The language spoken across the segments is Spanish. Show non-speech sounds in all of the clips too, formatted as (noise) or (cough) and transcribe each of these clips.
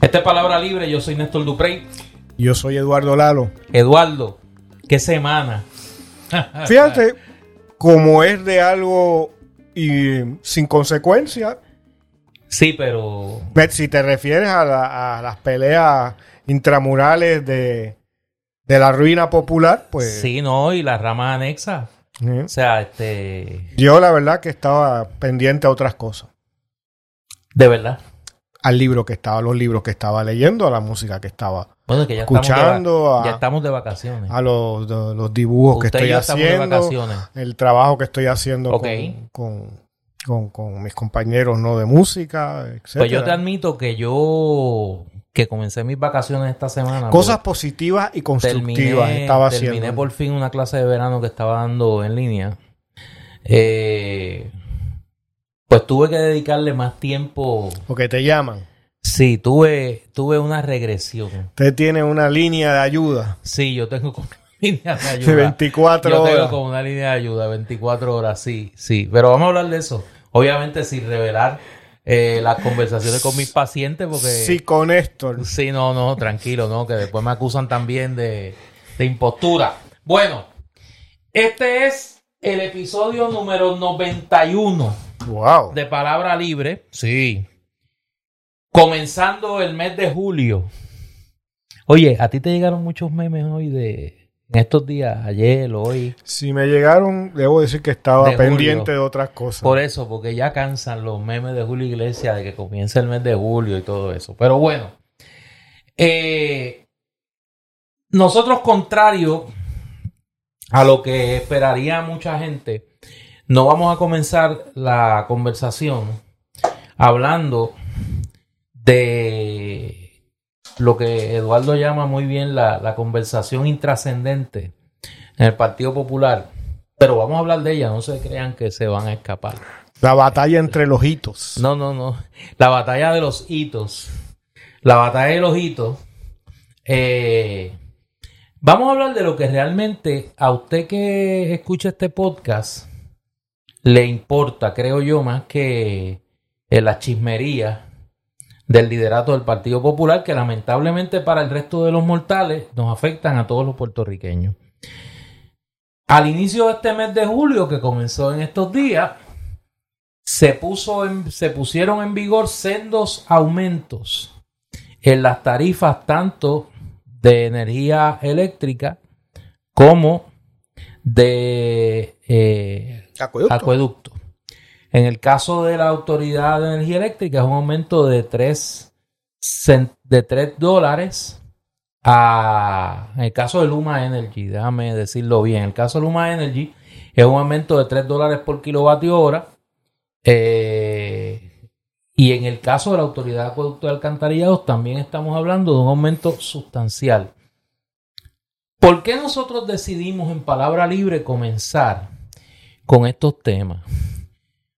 Esta es Palabra Libre, yo soy Néstor Duprey. Yo soy Eduardo Lalo. Eduardo, qué semana. (laughs) Fíjate, como es de algo y sin consecuencia, Sí, pero si te refieres a, la- a las peleas intramurales de, de la ruina popular, pues sí, no, y las ramas anexas. O sea, este, yo la verdad que estaba pendiente a otras cosas. de verdad. Al libro que estaba, a los libros que estaba leyendo, a la música que estaba, Bueno, que ya Escuchando estamos de, ya estamos de vacaciones. a los, de- los dibujos Usted que estoy haciendo, el trabajo que estoy haciendo con, con, con- con mis compañeros no de música, etcétera. Pues yo te admito que yo, que comencé mis vacaciones esta semana. Cosas porque positivas y constructivas terminé, estaba terminé haciendo. por fin una clase de verano que estaba dando en línea. Eh, pues tuve que dedicarle más tiempo. Porque te llaman. Sí, tuve, tuve una regresión. Usted tiene una línea de ayuda Sí, yo tengo como una (laughs) línea de de ayuda. 24 Yo tengo horas. como una línea de ayuda, 24 horas, sí, sí. Pero vamos a hablar de eso. Obviamente sin revelar eh, las conversaciones con mis pacientes, porque... Sí, con Néstor. Sí, no, no, tranquilo, no, que después me acusan también de, de impostura. Bueno, este es el episodio número 91 Wow. de Palabra Libre. Sí. Comenzando el mes de julio. Oye, ¿a ti te llegaron muchos memes hoy de en estos días, ayer, hoy? Si me llegaron, debo decir que estaba De pendiente julio. de otras cosas. Por eso, porque ya cansan los memes de Julio Iglesias de que comienza el mes de julio y todo eso. Pero bueno, eh, nosotros, contrario a lo que esperaría mucha gente, no vamos a comenzar la conversación hablando de lo que Eduardo llama muy bien la, la conversación intrascendente en el Partido Popular. Pero vamos a hablar de ella, no se crean que se van a escapar. La batalla entre los hitos. No, no, no. La batalla de los hitos. La batalla de los hitos. Eh, vamos a hablar de lo que realmente a usted que escucha este podcast le importa, creo yo, más que en la chismería del liderato del Partido Popular, que lamentablemente para el resto de los mortales nos afectan a todos los puertorriqueños. Al inicio de este mes de julio, que comenzó en estos días, se, puso se pusieron en vigor sendos aumentos en las tarifas tanto de energía eléctrica como de eh, Acueducto. En el caso de la Autoridad de Energía Eléctrica es un aumento de 3, de 3 dólares a... En el caso de Luma Energy, déjame decirlo bien, en el caso de Luma Energy es un aumento de 3 dólares por kilovatio hora. eh, y en el caso de la Autoridad de Acueducto de Alcantarillados también estamos hablando de un aumento sustancial. ¿Por qué nosotros decidimos en palabra libre comenzar con estos temas?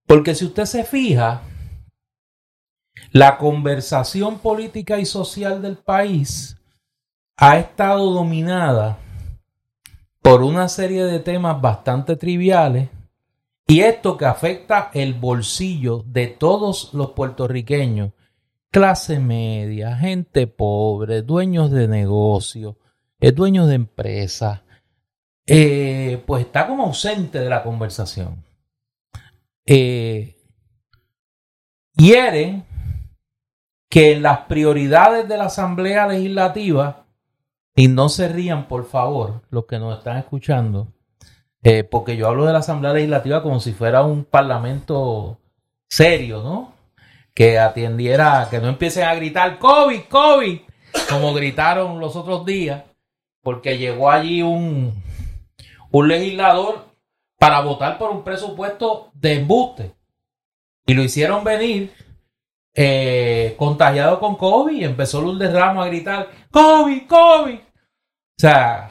Porque si usted se fija, la conversación política y social del país ha estado dominada por una serie de temas bastante triviales y esto que afecta el bolsillo de todos los puertorriqueños, clase media, gente pobre, dueños de negocios, eh, dueños de empresas, eh, pues está como ausente de la conversación. Eh, quieren que las prioridades de la Asamblea Legislativa, y no se rían por favor los que nos están escuchando, eh, porque yo hablo de la Asamblea Legislativa como si fuera un parlamento serio, ¿no? Que atendiera, que no empiecen a gritar COVID, COVID, como gritaron los otros días, porque llegó allí un, un legislador para votar por un presupuesto de embuste. Y lo hicieron venir eh, contagiado con COVID y empezó Lourdes Ramos a gritar, COVID, COVID. O sea,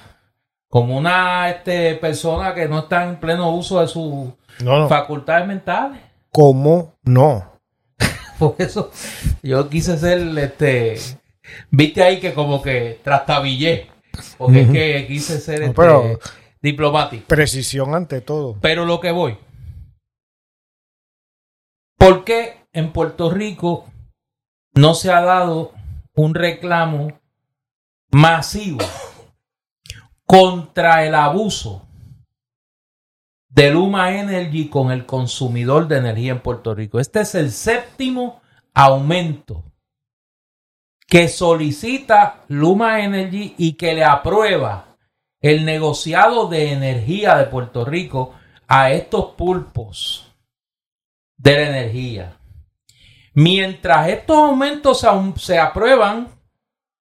como una este, persona que no está en pleno uso de sus No, no. facultades mentales. ¿Cómo no? (laughs) Por eso yo quise ser, este, viste ahí que como que trastabillé, porque es que quise ser No, este, pero- diplomático. Precisión ante todo. Pero lo que voy. ¿Por qué en Puerto Rico no se ha dado un reclamo masivo contra el abuso de Luma Energy con el consumidor de energía en Puerto Rico. Este es el séptimo aumento que solicita Luma Energy y que le aprueba el negociado de energía de Puerto Rico a estos pulpos de la energía. Mientras estos aumentos se, aprueban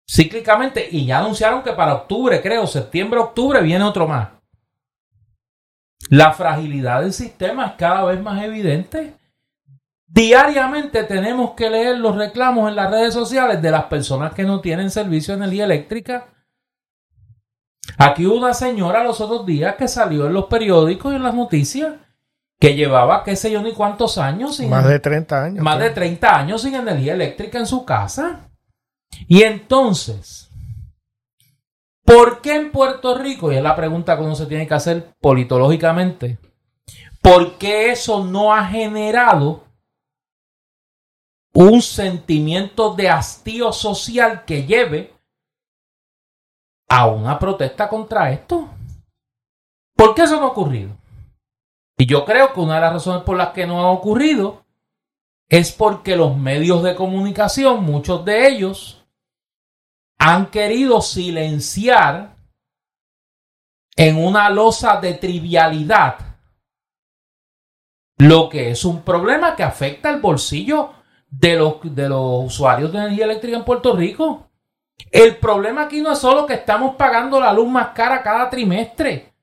cíclicamente y ya anunciaron que para octubre, creo, septiembre, octubre viene otro más. La fragilidad del sistema es cada vez más evidente. Diariamente tenemos que leer los reclamos en las redes sociales de las personas que no tienen servicio de energía eléctrica. Aquí una señora los otros días que salió en los periódicos y en las noticias que llevaba qué sé yo ni cuántos años sin más de 30 años más de 30 años sin energía eléctrica en su casa. Y entonces ¿por qué en Puerto Rico y es la pregunta que uno se tiene que hacer politológicamente ¿por qué eso no ha generado un sentimiento de hastío social que lleve a una protesta contra esto? ¿Por qué eso no ha ocurrido? Y yo creo que una de las razones por las que no ha ocurrido es porque los medios de comunicación, muchos de ellos, han querido silenciar en una losa de trivialidad lo que es un problema que afecta el bolsillo de los, de los usuarios de energía eléctrica en Puerto Rico. El problema aquí no es solo que estamos pagando la luz más cara cada trimestre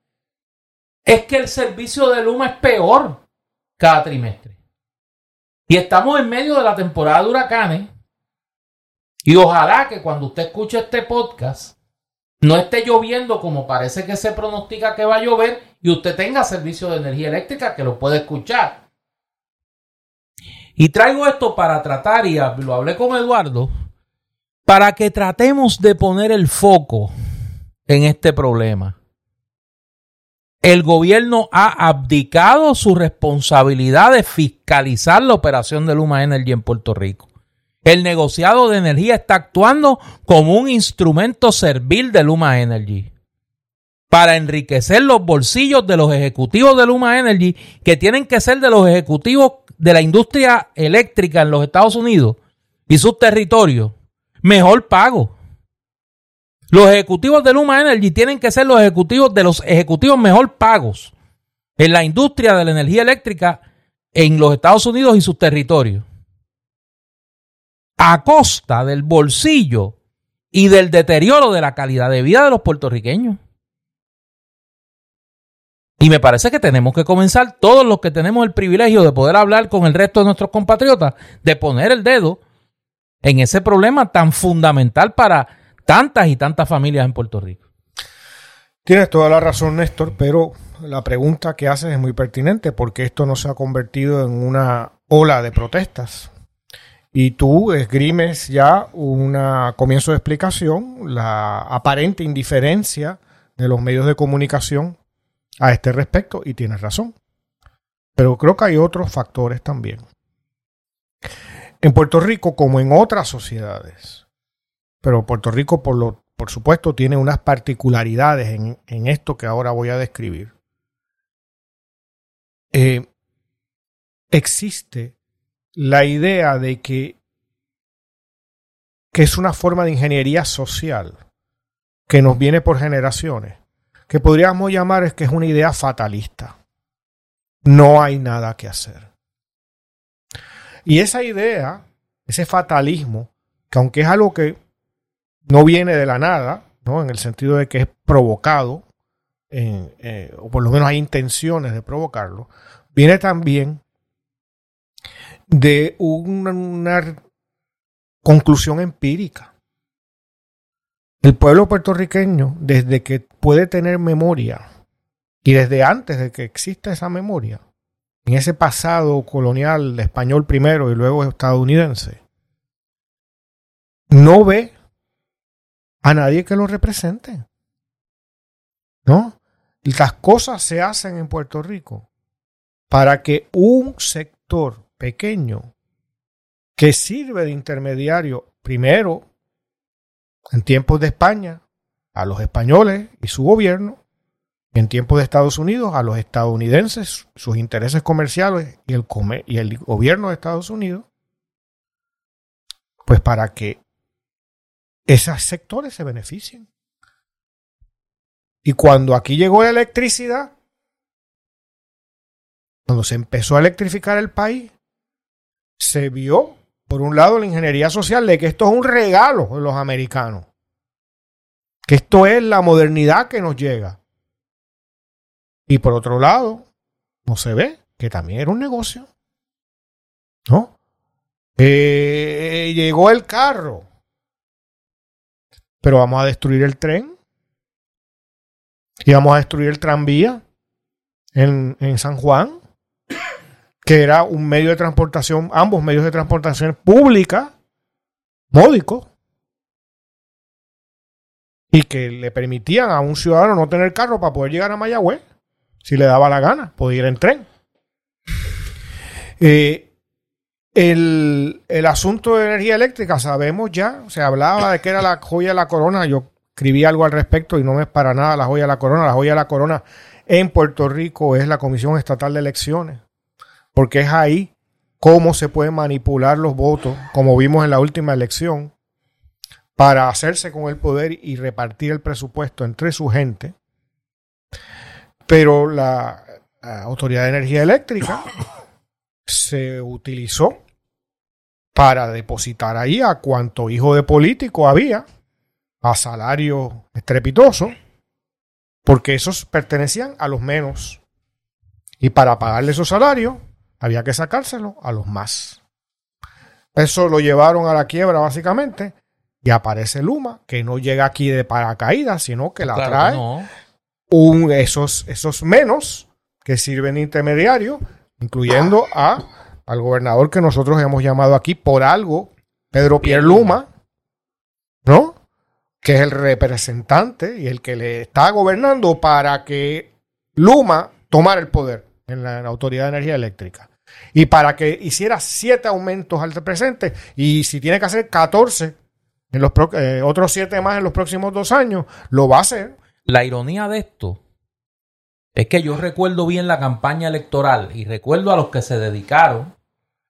es que el servicio de Luma es peor cada trimestre. Y estamos en medio de la temporada de huracanes. Y ojalá que cuando usted escuche este podcast no esté lloviendo como parece que se pronostica que va a llover y usted tenga servicio de energía eléctrica que lo puede escuchar. Y traigo esto para tratar, y lo hablé con Eduardo, para que tratemos de poner el foco en este problema el gobierno ha abdicado su responsabilidad de fiscalizar la operación de Luma Energy en Puerto Rico. El negociado de energía está actuando como un instrumento servil de Luma Energy para enriquecer los bolsillos de los ejecutivos de Luma Energy, que tienen que ser de los ejecutivos de la industria eléctrica en los Estados Unidos y sus territorios, mejor pago. Los ejecutivos de Luma Energy tienen que ser los ejecutivos de los ejecutivos mejor pagos en la industria de la energía eléctrica en los Estados Unidos y sus territorios. A costa del bolsillo y del deterioro de la calidad de vida de los puertorriqueños. Y me parece que tenemos que comenzar, todos los que tenemos el privilegio de poder hablar con el resto de nuestros compatriotas, de poner el dedo en ese problema tan fundamental para tantas y tantas familias en Puerto Rico. Tienes toda la razón, Néstor, pero la pregunta que haces es muy pertinente porque esto no se ha convertido en una ola de protestas. Y tú esgrimes ya un comienzo de explicación, la aparente indiferencia de los medios de comunicación a este respecto, y tienes razón. Pero creo que hay otros factores también. En Puerto Rico, como en otras sociedades, pero Puerto Rico, por, lo, por supuesto, tiene unas particularidades en, esto que ahora voy a describir. Eh, existe la idea de que, que es una forma de ingeniería social que nos viene por generaciones, que podríamos llamar es que es una idea fatalista. No hay nada que hacer. Y esa idea, ese fatalismo, que aunque es algo que no viene de la nada, ¿no? en el sentido de que es provocado, eh, o por lo menos hay intenciones de provocarlo, viene también de una, conclusión empírica. El pueblo puertorriqueño, desde que puede tener memoria, y desde antes de que exista esa memoria, en ese pasado colonial español primero y luego estadounidense, no ve a nadie que lo represente. ¿No? Las cosas se hacen en Puerto Rico para que un sector pequeño que sirve de intermediario, primero, en tiempos de España a los españoles y su gobierno, en tiempos de Estados Unidos a los estadounidenses, sus intereses comerciales y el, y el gobierno de Estados Unidos, pues para que esos sectores se beneficien. Y cuando aquí llegó la electricidad, cuando se empezó a electrificar el país, se vio, por un lado, la ingeniería social de que esto es un regalo de los americanos, que esto es la modernidad que nos llega. Y por otro lado, no se ve que también era un negocio. ¿No? Eh, llegó el carro, pero vamos a destruir el tren y vamos a destruir el tranvía en, en San Juan que era un medio de transportación, ambos medios de transportación pública, módicos, y que le permitían a un ciudadano no tener carro para poder llegar a Mayagüez, si le daba la gana, podía ir en tren. Eh, el, el, asunto de energía eléctrica, sabemos ya, se hablaba de que era la joya de la corona, yo escribí algo al respecto y no es para nada la joya de la corona, la joya de la corona en Puerto Rico es la Comisión Estatal de Elecciones porque es ahí cómo se pueden manipular los votos, como vimos en la última elección, para hacerse con el poder y repartir el presupuesto entre su gente. Pero la, Autoridad de Energía Eléctrica se utilizó para depositar ahí a cuanto hijo de político había, a salario estrepitoso, porque esos pertenecían a los menos. Y para pagarle esos salarios, había que sacárselo a los más. Eso lo llevaron a la quiebra básicamente y aparece Luma, que no llega aquí de paracaídas, sino que la trae un, esos, esos menos que sirven de intermediario, incluyendo a, al gobernador que nosotros hemos llamado aquí por algo, Pedro Pierre Luma, ¿no? Que es el representante y el que le está gobernando para que Luma tomara el poder en la Autoridad de Energía Eléctrica y para que hiciera siete aumentos al presente y si tiene que hacer 14 en los eh, otros siete más en los próximos dos años, lo va a hacer. La ironía de esto es que yo recuerdo bien la campaña electoral y recuerdo a los que se dedicaron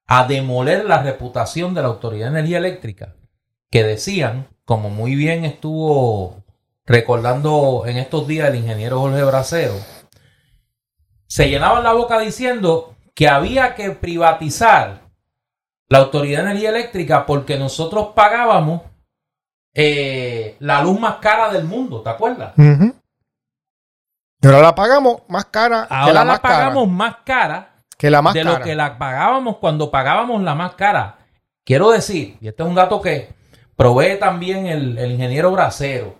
a demoler la reputación de la Autoridad de Energía Eléctrica, que decían, como muy bien estuvo recordando en estos días el ingeniero Jorge Bracero, se llenaban la boca diciendo que había que privatizar la Autoridad de Energía Eléctrica porque nosotros pagábamos eh, la luz más cara del mundo, ¿te acuerdas? Ahora la pagamos más cara. Ahora que la, más pagamos más cara que la más de lo que la pagábamos cuando pagábamos la más cara. Quiero decir, y este es un dato que provee también el, el ingeniero Bracero.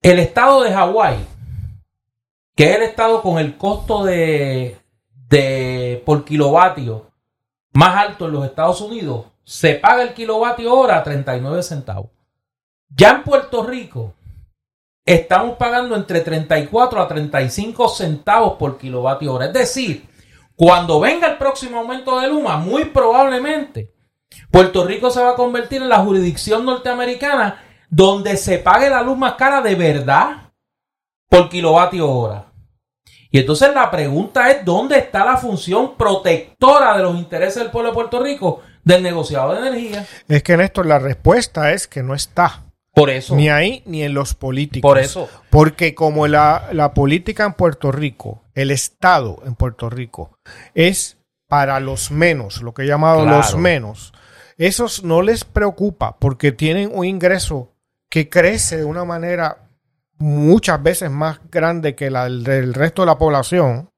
El estado de Hawái que es el estado con el costo de, de por kilovatio más alto en los Estados Unidos, se paga el kilovatio hora a 39 centavos. Ya en Puerto Rico estamos pagando entre 34 a 35 centavos por kilovatio hora. Es decir, cuando venga el próximo aumento de Luma, muy probablemente Puerto Rico se va a convertir en la jurisdicción norteamericana donde se pague la luz más cara de verdad por kilovatio hora. Y entonces la pregunta es, ¿dónde está la función protectora de los intereses del pueblo de Puerto Rico del negociado de energía? Es que, Néstor, la respuesta es que no está. Por eso. Ni ahí ni en los políticos. Por eso. Porque como la, la política en Puerto Rico, el Estado en Puerto Rico, es para los menos, lo que he llamado los menos, esos no les preocupa porque tienen un ingreso que crece de una manera muchas veces más grande que la del resto de la población,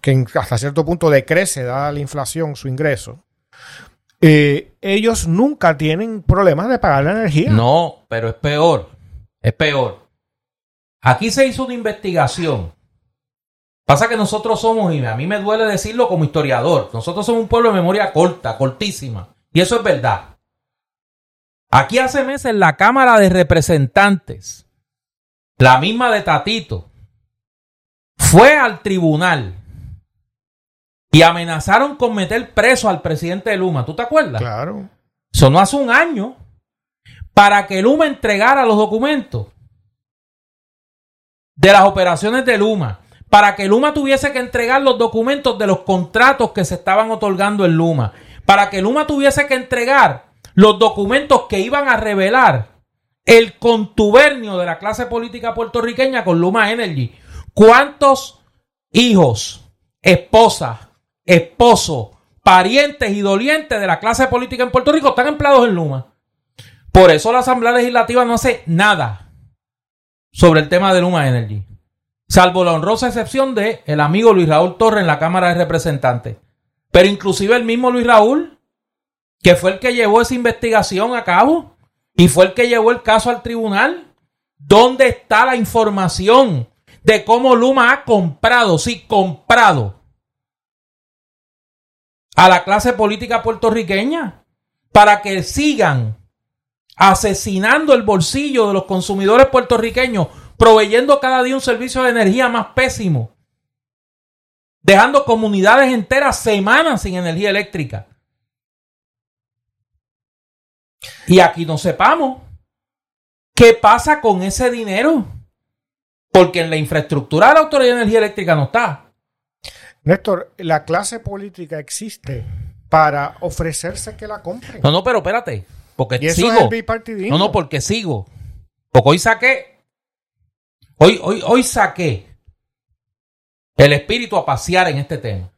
que hasta cierto punto decrece, dada la inflación, su ingreso, eh, ellos nunca tienen problemas de pagar la energía. No, pero es peor, es peor. Aquí se hizo una investigación. Pasa que nosotros somos, y a mí me duele decirlo como historiador, nosotros somos un pueblo de memoria corta, cortísima. Y eso es verdad. Aquí hace meses la Cámara de Representantes la misma de Tatito, fue al tribunal y amenazaron con meter preso al presidente de Luma. ¿Tú te acuerdas? Claro. Eso no hace un año. para que Luma entregara los documentos de las operaciones de Luma, para que Luma tuviese que entregar los documentos de los contratos que se estaban otorgando en Luma, para que Luma tuviese que entregar los documentos que iban a revelar el contubernio de la clase política puertorriqueña con Luma Energy. ¿Cuántos hijos, esposas, esposos, parientes y dolientes de la clase política en Puerto Rico están empleados en Luma? Por eso la Asamblea Legislativa no hace nada sobre el tema de Luma Energy. Salvo la honrosa excepción de el amigo Luis Raúl Torres en la Cámara de Representantes. Pero inclusive el mismo Luis Raúl, que fue el que llevó esa investigación a cabo y fue el que llevó el caso al tribunal. ¿Dónde está la información de cómo Luma ha comprado, sí, comprado a la clase política puertorriqueña para que sigan asesinando el bolsillo de los consumidores puertorriqueños, proveyendo cada día un servicio de energía más pésimo, dejando comunidades enteras semanas sin energía eléctrica. Y aquí no sepamos qué pasa con ese dinero, porque en la infraestructura de la Autoridad de Energía Eléctrica no está. Néstor, la clase política existe para ofrecerse que la compren. No, no, pero espérate. Porque Y eso sigo. es el bipartidismo. no, no, porque sigo. Porque hoy saqué. Hoy, hoy, hoy saqué el espíritu a pasear en este tema.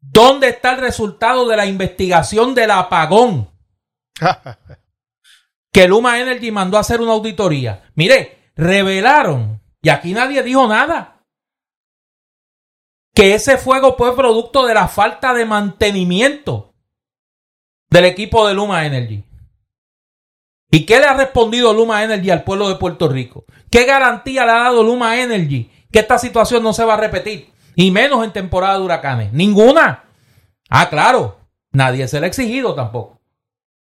¿Dónde está el resultado de la investigación del apagón (laughs) que Luma Energy mandó a hacer una auditoría? Mire, revelaron, y aquí nadie dijo nada, que ese fuego fue producto de la falta de mantenimiento del equipo de Luma Energy. ¿Y qué le ha respondido Luma Energy al pueblo de Puerto Rico? ¿Qué garantía le ha dado Luma Energy que esta situación no se va a repetir? Y menos en temporada de huracanes. Ninguna. Ah, claro. Nadie se le ha exigido tampoco.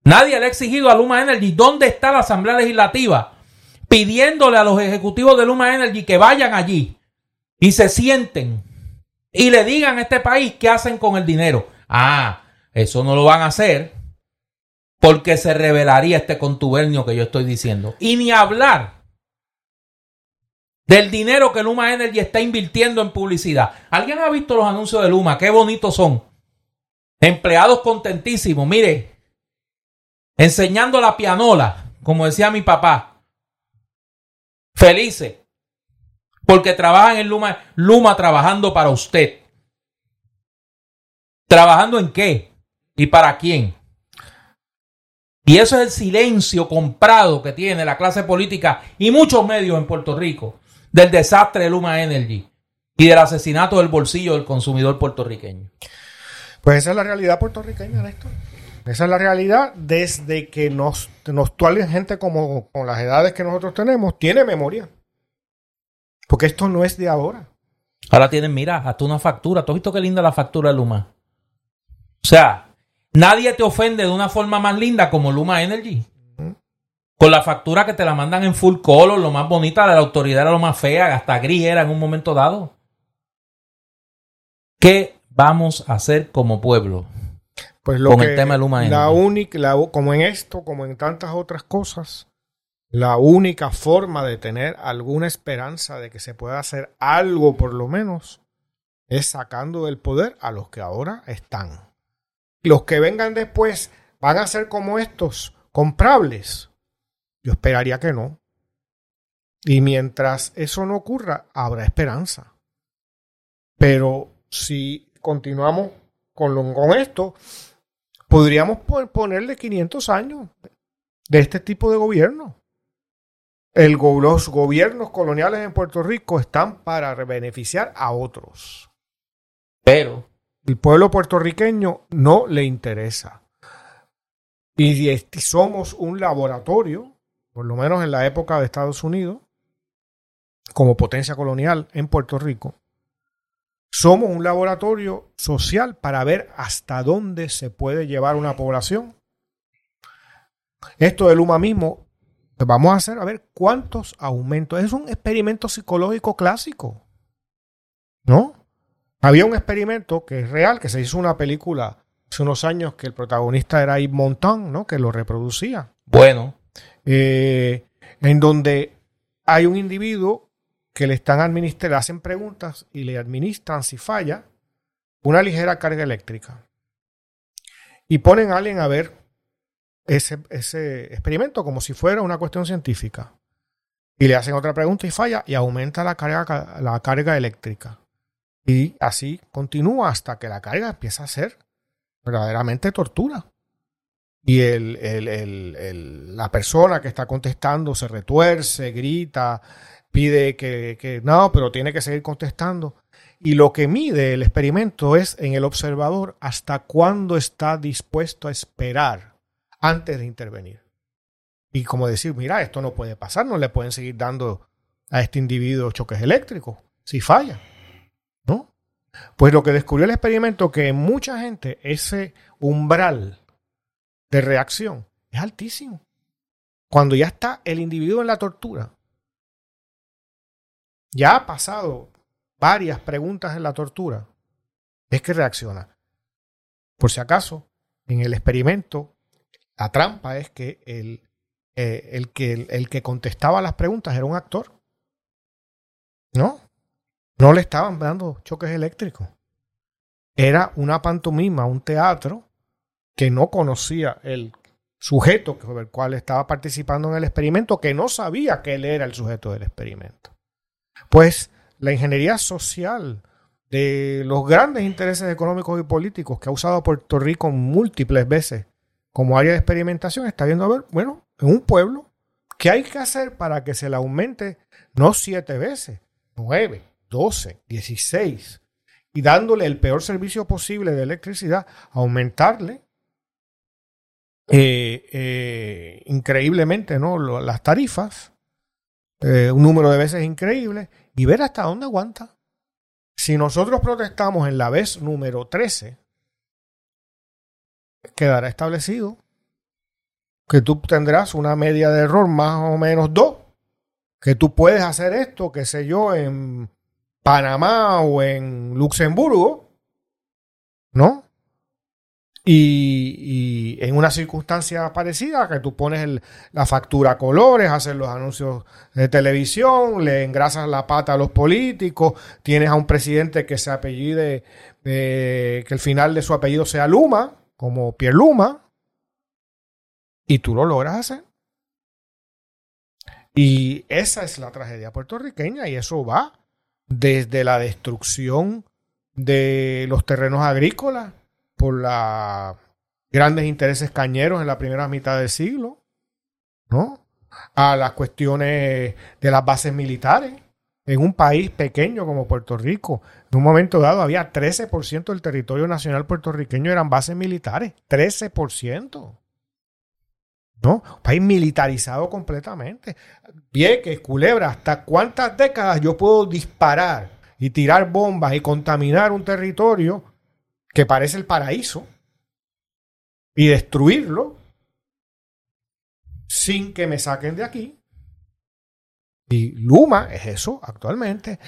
Nadie le ha exigido a Luma Energy dónde está la Asamblea Legislativa pidiéndole a los ejecutivos de Luma Energy que vayan allí y se sienten y le digan a este país qué hacen con el dinero. Ah, eso no lo van a hacer porque se revelaría este contubernio que yo estoy diciendo. Y ni hablar del dinero que Luma Energy está invirtiendo en publicidad. ¿Alguien ha visto los anuncios de Luma? Qué bonitos son. Empleados contentísimos, mire, enseñando la pianola, como decía mi papá. Felices. Porque trabajan en Luma, Luma trabajando para usted. ¿Trabajando en qué? ¿Y para quién? Y eso es el silencio comprado que tiene la clase política y muchos medios en Puerto Rico del desastre de Luma Energy y del asesinato del bolsillo del consumidor puertorriqueño. Pues esa es la realidad puertorriqueña, Néstor. Esa es la realidad desde que nos, nos gente como con las edades que nosotros tenemos tiene memoria. Porque esto no es de ahora. Ahora tienen, mira, hasta una factura. ¿Tú has visto qué linda la factura de Luma? O sea, nadie te ofende de una forma más linda como Luma Energy. Con la factura que te la mandan en full color, lo más bonita de la autoridad era lo más fea, hasta gris era en un momento dado. ¿Qué vamos a hacer como pueblo? Pues lo Con que, el tema de Luma la Energy. única, la- como en esto, como en tantas otras cosas, la única forma de tener alguna esperanza de que se pueda hacer algo por lo menos es sacando del poder a los que ahora están. Los que vengan después van a ser como estos, comprables. Yo esperaría que no. Y mientras eso no ocurra, habrá esperanza. Pero si continuamos con, lo- con esto, podríamos po- ponerle 500 años de este tipo de gobierno. El go- los gobiernos coloniales en Puerto Rico están para beneficiar a otros. Pero El pueblo puertorriqueño no le interesa. Y somos un laboratorio, por lo menos en la época de Estados Unidos, como potencia colonial en Puerto Rico, somos un laboratorio social para ver hasta dónde se puede llevar una población. Esto del Luma mismo, pues vamos a hacer a ver cuántos aumentos. Es un experimento psicológico clásico. ¿No? Había un experimento que es real, que se hizo una película hace unos años que el protagonista era Yves Montand, ¿no? Que lo reproducía. Bueno. Eh, en donde hay un individuo que le están administrando, le hacen preguntas y le administran, si falla, una ligera carga eléctrica. Y ponen a alguien a ver ese, ese experimento como si fuera una cuestión científica. Y le hacen otra pregunta y falla y aumenta la carga, la carga eléctrica. Y así continúa hasta que la carga empieza a ser verdaderamente tortura. Y el, el, el, la persona que está contestando se retuerce, grita, pide que, que no, pero tiene que seguir contestando. Y lo que mide el experimento es en el observador hasta cuándo está dispuesto a esperar antes de intervenir. Y como decir, mira, esto no puede pasar, no le pueden seguir dando a este individuo choques eléctricos si falla. ¿No? Pues lo que descubrió el experimento que en mucha gente ese umbral de reacción es altísimo. Cuando ya está el individuo en la tortura, ya ha pasado varias preguntas en la tortura, es que reacciona. Por si acaso, en el experimento, la trampa es que el, eh, el, que, el que contestaba las preguntas era un actor. No, no le estaban dando choques eléctricos. Era una pantomima, un teatro que no conocía el sujeto con el cual estaba participando en el experimento, que no sabía que él era el sujeto del experimento. Pues la ingeniería social de los grandes intereses económicos y políticos que ha usado Puerto Rico múltiples veces como área de experimentación está viendo a ver, bueno, en un pueblo, ¿qué hay que hacer para que se le aumente no siete veces, nueve, doce, dieciséis, y dándole el peor servicio posible de electricidad, aumentarle eh, eh, increíblemente ¿no? las tarifas, eh, un número de veces increíble, y ver hasta dónde aguanta. Si nosotros protestamos en la vez número 13, quedará establecido que tú tendrás una media de error más o menos 2, que tú puedes hacer esto, qué sé yo, en Panamá o en Luxemburgo, ¿no? Y, en una circunstancia parecida, que tú pones la factura a colores, haces los anuncios de televisión, le engrasas la pata a los políticos, tienes a un presidente que se apellide, que el final de su apellido sea Luma, como Pierre Luma, y tú lo logras hacer. Y esa es la tragedia puertorriqueña y eso va desde la destrucción de los terrenos agrícolas por los grandes intereses cañeros en la primera mitad del siglo, ¿no? A las cuestiones de las bases militares. En un país pequeño como Puerto Rico, en un momento dado había 13% del territorio nacional puertorriqueño eran bases militares. 13%. ¿no? Un país militarizado completamente. Vieques, Culebra, ¿hasta cuántas décadas yo puedo disparar y tirar bombas y contaminar un territorio que parece el paraíso y destruirlo sin que me saquen de aquí? Y Luma es eso actualmente.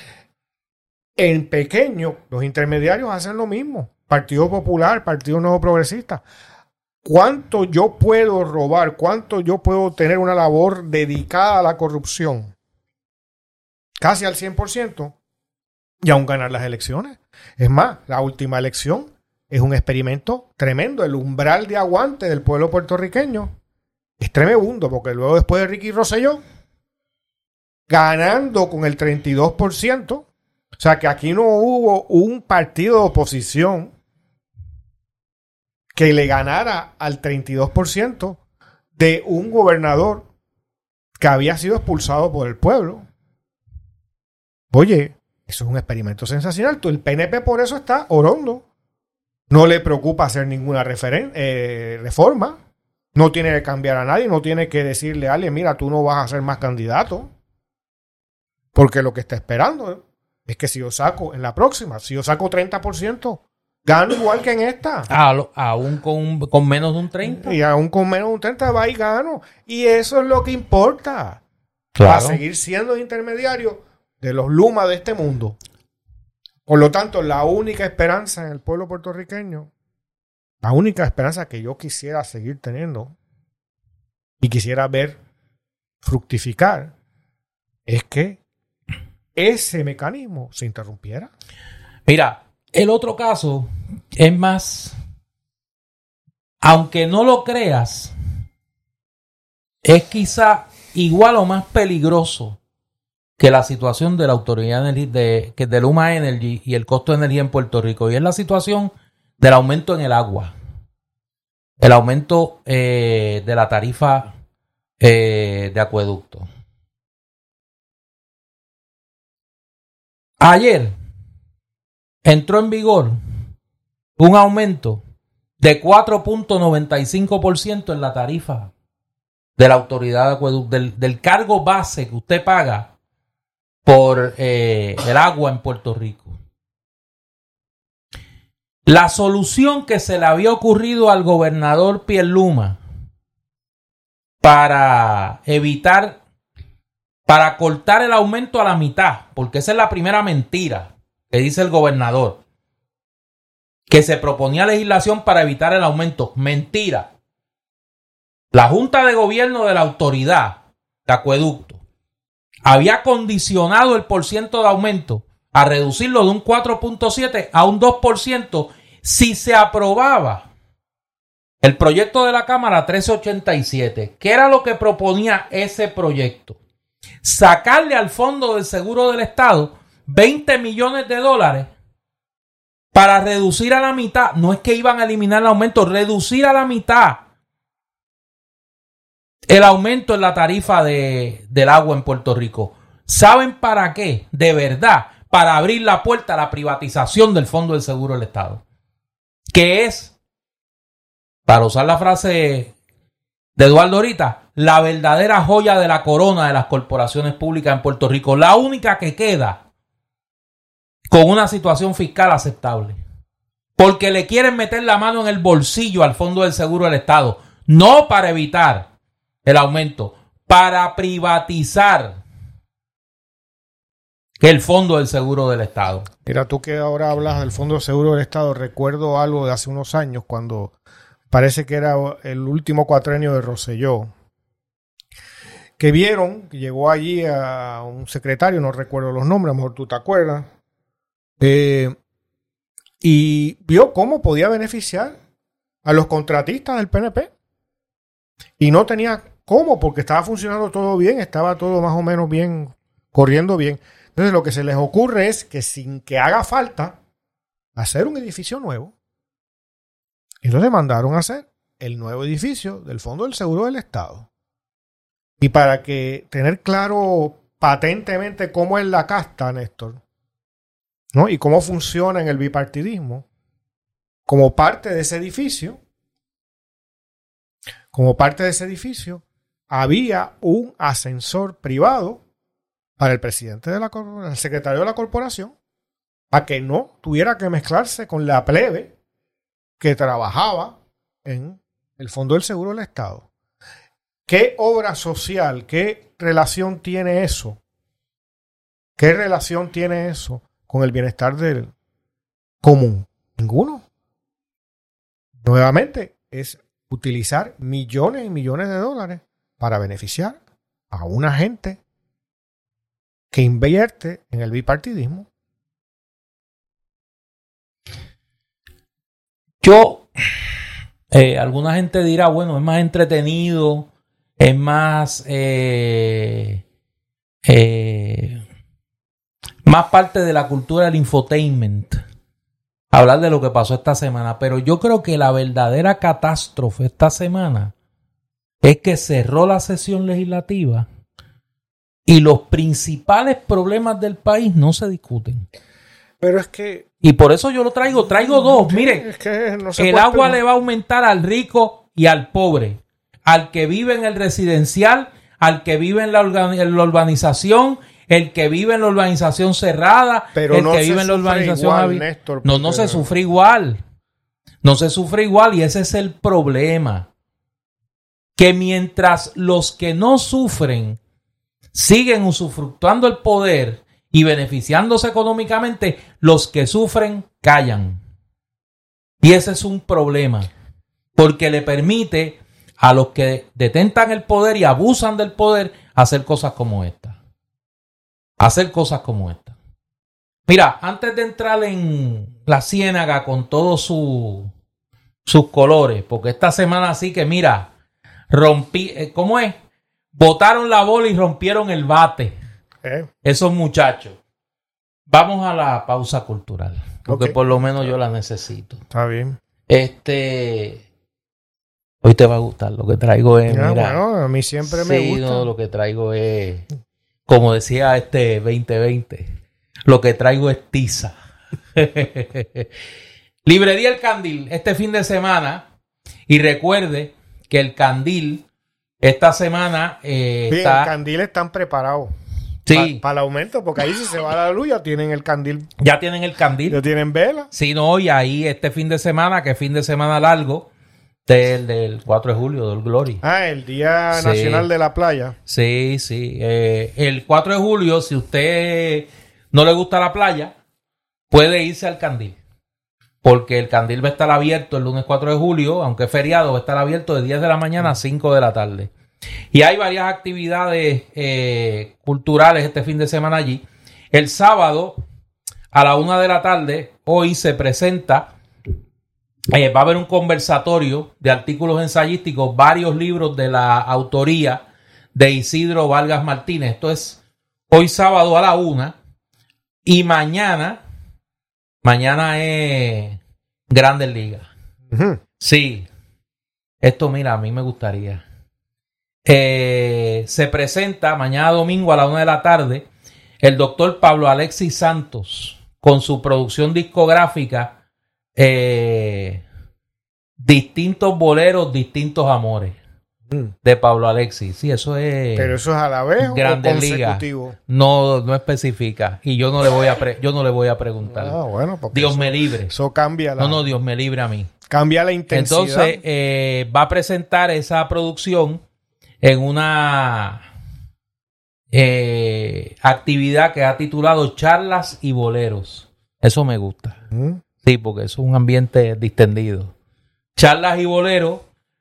En pequeño, los intermediarios hacen lo mismo. Partido Popular, Partido Nuevo Progresista cuánto yo puedo robar, cuánto yo puedo tener una labor dedicada a la corrupción, casi al 100%, y aún ganar las elecciones. Es más, la última elección es un experimento tremendo. El umbral de aguante del pueblo puertorriqueño es tremendo, porque luego después de Ricky Rosselló, ganando con el 32%, o sea que aquí no hubo un partido de oposición que le ganara al 32% de un gobernador que había sido expulsado por el pueblo. Oye, eso es un experimento sensacional. El PNP por eso está orondo. No le preocupa hacer ninguna eh, reforma. No tiene que cambiar a nadie. No tiene que decirle a alguien, mira, tú no vas a ser más candidato. Porque lo que está esperando es que si yo saco en la próxima, si yo saco 30%, Gano igual que en esta. aún con, con, menos de un 30. Y aún con menos de un 30 va y gano. Y eso es lo que importa. Para seguir siendo intermediario de los Lumas de este mundo. Por lo tanto, la única esperanza en el pueblo puertorriqueño, la única esperanza que yo quisiera seguir teniendo, y quisiera ver fructificar es que ese mecanismo se interrumpiera. Mira, el otro caso es más, aunque no lo creas, es quizá igual o más peligroso que la situación de la autoridad de, que de Luma Energy y el costo de energía en Puerto Rico. Y es la situación del aumento en el agua. El aumento eh, de la tarifa eh, de acueducto. Ayer entró en vigor un aumento de 4.95% en la tarifa de la autoridad del, cargo base que usted paga por eh, el agua en Puerto Rico. La solución que se le había ocurrido al gobernador Pierluma para evitar, para cortar el aumento a la mitad, porque esa es la primera mentira que dice el gobernador, que se proponía legislación para evitar el aumento. Mentira. La Junta de Gobierno de la Autoridad de Acueducto había condicionado el porciento de aumento a reducirlo de un 4.7 a un 2% si se aprobaba el proyecto de la Cámara 1387. ¿Qué era lo que proponía ese proyecto? Sacarle al Fondo del Seguro del Estado 20 millones de dólares para reducir a la mitad. No es que iban a eliminar el aumento, reducir a la mitad el aumento en la tarifa de, del agua en Puerto Rico. ¿Saben para qué? De verdad, para abrir la puerta a la privatización del Fondo del Seguro del Estado. Que es, para usar la frase de Eduardo ahorita, la verdadera joya de la corona de las corporaciones públicas en Puerto Rico. La única que queda con una situación fiscal aceptable. Porque le quieren meter la mano en el bolsillo al Fondo del Seguro del Estado. No para evitar el aumento para privatizar el fondo del seguro del Estado. Mira, tú que ahora hablas del fondo del seguro del Estado, recuerdo algo de hace unos años cuando parece que era el último cuatrenio de Roselló, que vieron, que llegó allí a un secretario, no recuerdo los nombres, a lo mejor tú te acuerdas, eh, y vio cómo podía beneficiar a los contratistas del PNP. Y no tenía ¿Cómo? Porque estaba funcionando todo bien, estaba todo más o menos bien, corriendo bien. Entonces lo que se les ocurre es que sin que haga falta hacer un edificio nuevo, entonces mandaron a hacer el nuevo edificio del Fondo del Seguro del Estado. Y para que tener claro patentemente cómo es la casta, Néstor, ¿no? Y cómo funciona en el bipartidismo, como parte de ese edificio, como parte de ese edificio, había un ascensor privado para el presidente de la el secretario de la corporación, para que no tuviera que mezclarse con la plebe que trabajaba en el Fondo del Seguro del Estado. ¿Qué obra social, qué relación tiene eso? ¿Qué relación tiene eso con el bienestar del común? Ninguno. Nuevamente, es utilizar millones y millones de dólares para beneficiar a una gente que invierte en el bipartidismo. Yo, eh, alguna gente dirá, bueno, es más entretenido, es más, eh, eh, más parte de la cultura del infotainment hablar de lo que pasó esta semana, pero yo creo que la verdadera catástrofe esta semana es que cerró la sesión legislativa y los principales problemas del país no se discuten. Pero es que... Y por eso yo lo traigo, traigo dos. Miren, el agua le va a aumentar al rico y al pobre, al que vive en el residencial, al que vive en la, urbanización, el que vive en la urbanización cerrada, Pero el no que vive en la urbanización... igual, no, no se sufre igual. No se sufre igual y ese es el problema que mientras los que no sufren siguen usufructuando el poder y beneficiándose económicamente, los que sufren callan. Y ese es un problema, porque le permite a los que detentan el poder y abusan del poder hacer cosas como esta. Hacer cosas como esta. Mira, antes de entrar en la ciénaga con todos su, sus colores, porque esta semana sí que, mira, rompí, eh, ¿cómo es? Botaron la bola y rompieron el bate. ¿Eh? Esos muchachos. Vamos a la pausa cultural, porque por lo menos yo la necesito. Está bien. Este. Hoy te va a gustar. Lo que traigo es. Ah, mira, bueno, a mí siempre me gusta. no, lo que traigo es. Como decía este 2020. Lo que traigo es tiza. (laughs) Librería El Candil este fin de semana. Y recuerde que el Candil esta semana eh, Bien, está. el candil están preparados. Sí, Para el aumento, porque ahí si se va la luz ya tienen el candil, ya tienen el Candil. ya tienen vela. Sí, no, y ahí este fin de semana, que es fin de semana largo, del, del 4 de julio, del Glory. Ah, el Día Sí. Nacional de la Playa. Sí, sí. eh, el 4 de julio, si usted no le gusta la playa, puede irse al Candil. Porque el Candil va a estar abierto el lunes 4 de julio, aunque es feriado, va a estar abierto de 10 de la mañana a 5 de la tarde. Y hay varias actividades eh, culturales este fin de semana allí. El sábado, a la 1 de la tarde, hoy se presenta eh, va a haber un conversatorio de artículos ensayísticos, varios libros de la autoría de Isidro Vargas Martínez. Esto es hoy sábado a la una. Y mañana, mañana es Grandes Ligas. Sí. Esto, mira, a mí me gustaría. Eh, se presenta mañana domingo a la una de la tarde el doctor Pablo Alexis Santos con su producción discográfica eh, Distintos boleros, distintos amores Mm. de Pablo Alexis. Sí, eso es... Pero eso es a la vez Grande o Liga. consecutivo. No, no especifica. Y yo no le voy a, pre- yo no le voy a preguntar. Ah, bueno, Dios eso, me libre. eso cambia la, No, no, Dios me libre a mí. cambia la intensidad. Entonces, eh, va a presentar esa producción en una eh, actividad que ha titulado Charlas y Boleros. Eso me gusta. Mm. Sí, porque es un ambiente distendido. Charlas y Boleros,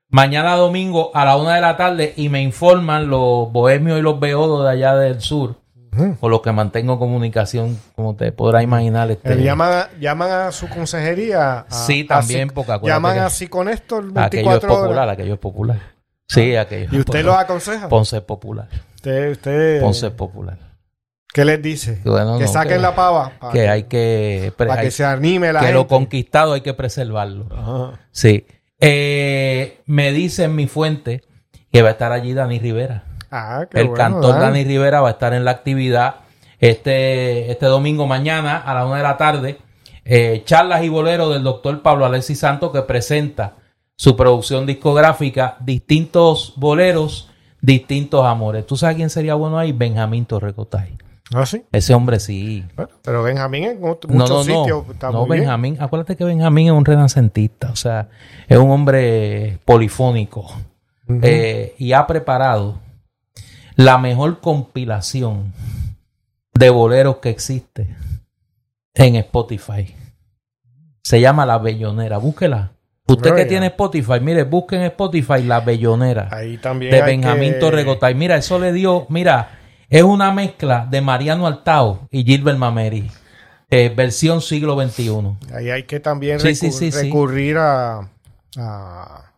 mañana domingo a la una de la tarde, y me informan los bohemios y los beodos de allá del sur, Ujú. con los que mantengo comunicación, como te podrás imaginar. Este, Eh, llaman, a, llaman a su consejería. a- Sí, a también, porque acuérdate Llaman así con esto el aquello es 24 popular, horas. aquello es popular. Sí, aquello. ¿Y usted lo aconseja? Ponce popular. Usted, usted Ponce es popular. ¿Qué les dice? Bueno, que no, saquen que- la pava. Para Que hay que, para hay- que se anime la que gente. lo conquistado hay que preservarlo. Ajá. Sí. Eh, me dice en mi fuente que va a estar allí Dani Rivera. Ah, qué El bueno, cantor Dani. Dani Rivera va a estar en la actividad este, este domingo mañana a la una de la tarde. eh, charlas y boleros del doctor Pablo Alexis Santos que presenta su producción discográfica Distintos Boleros, Distintos Amores. ¿Tú sabes quién sería bueno ahí? Benjamín Torrecotay. Ah, sí. Ese hombre sí. Bueno, pero Benjamín en otro- No, muchos no, sitios no. está No, muy bien. Benjamín. Acuérdate que Benjamín es un renacentista. O sea, es un hombre polifónico. Eh, y ha preparado la mejor compilación de boleros que existe en Spotify. Se llama La Bellonera. Búsquela. Usted que tiene Spotify, mire, busque en Spotify La Bellonera Ahí también de Benjamín que- Torrecotay. Mira, eso le dio, mira, es una mezcla de Mariano Altao y Gilbert Mameri. eh, versión siglo XXI. Ahí hay que también Sí, recur- sí, sí, sí. recurrir a, a-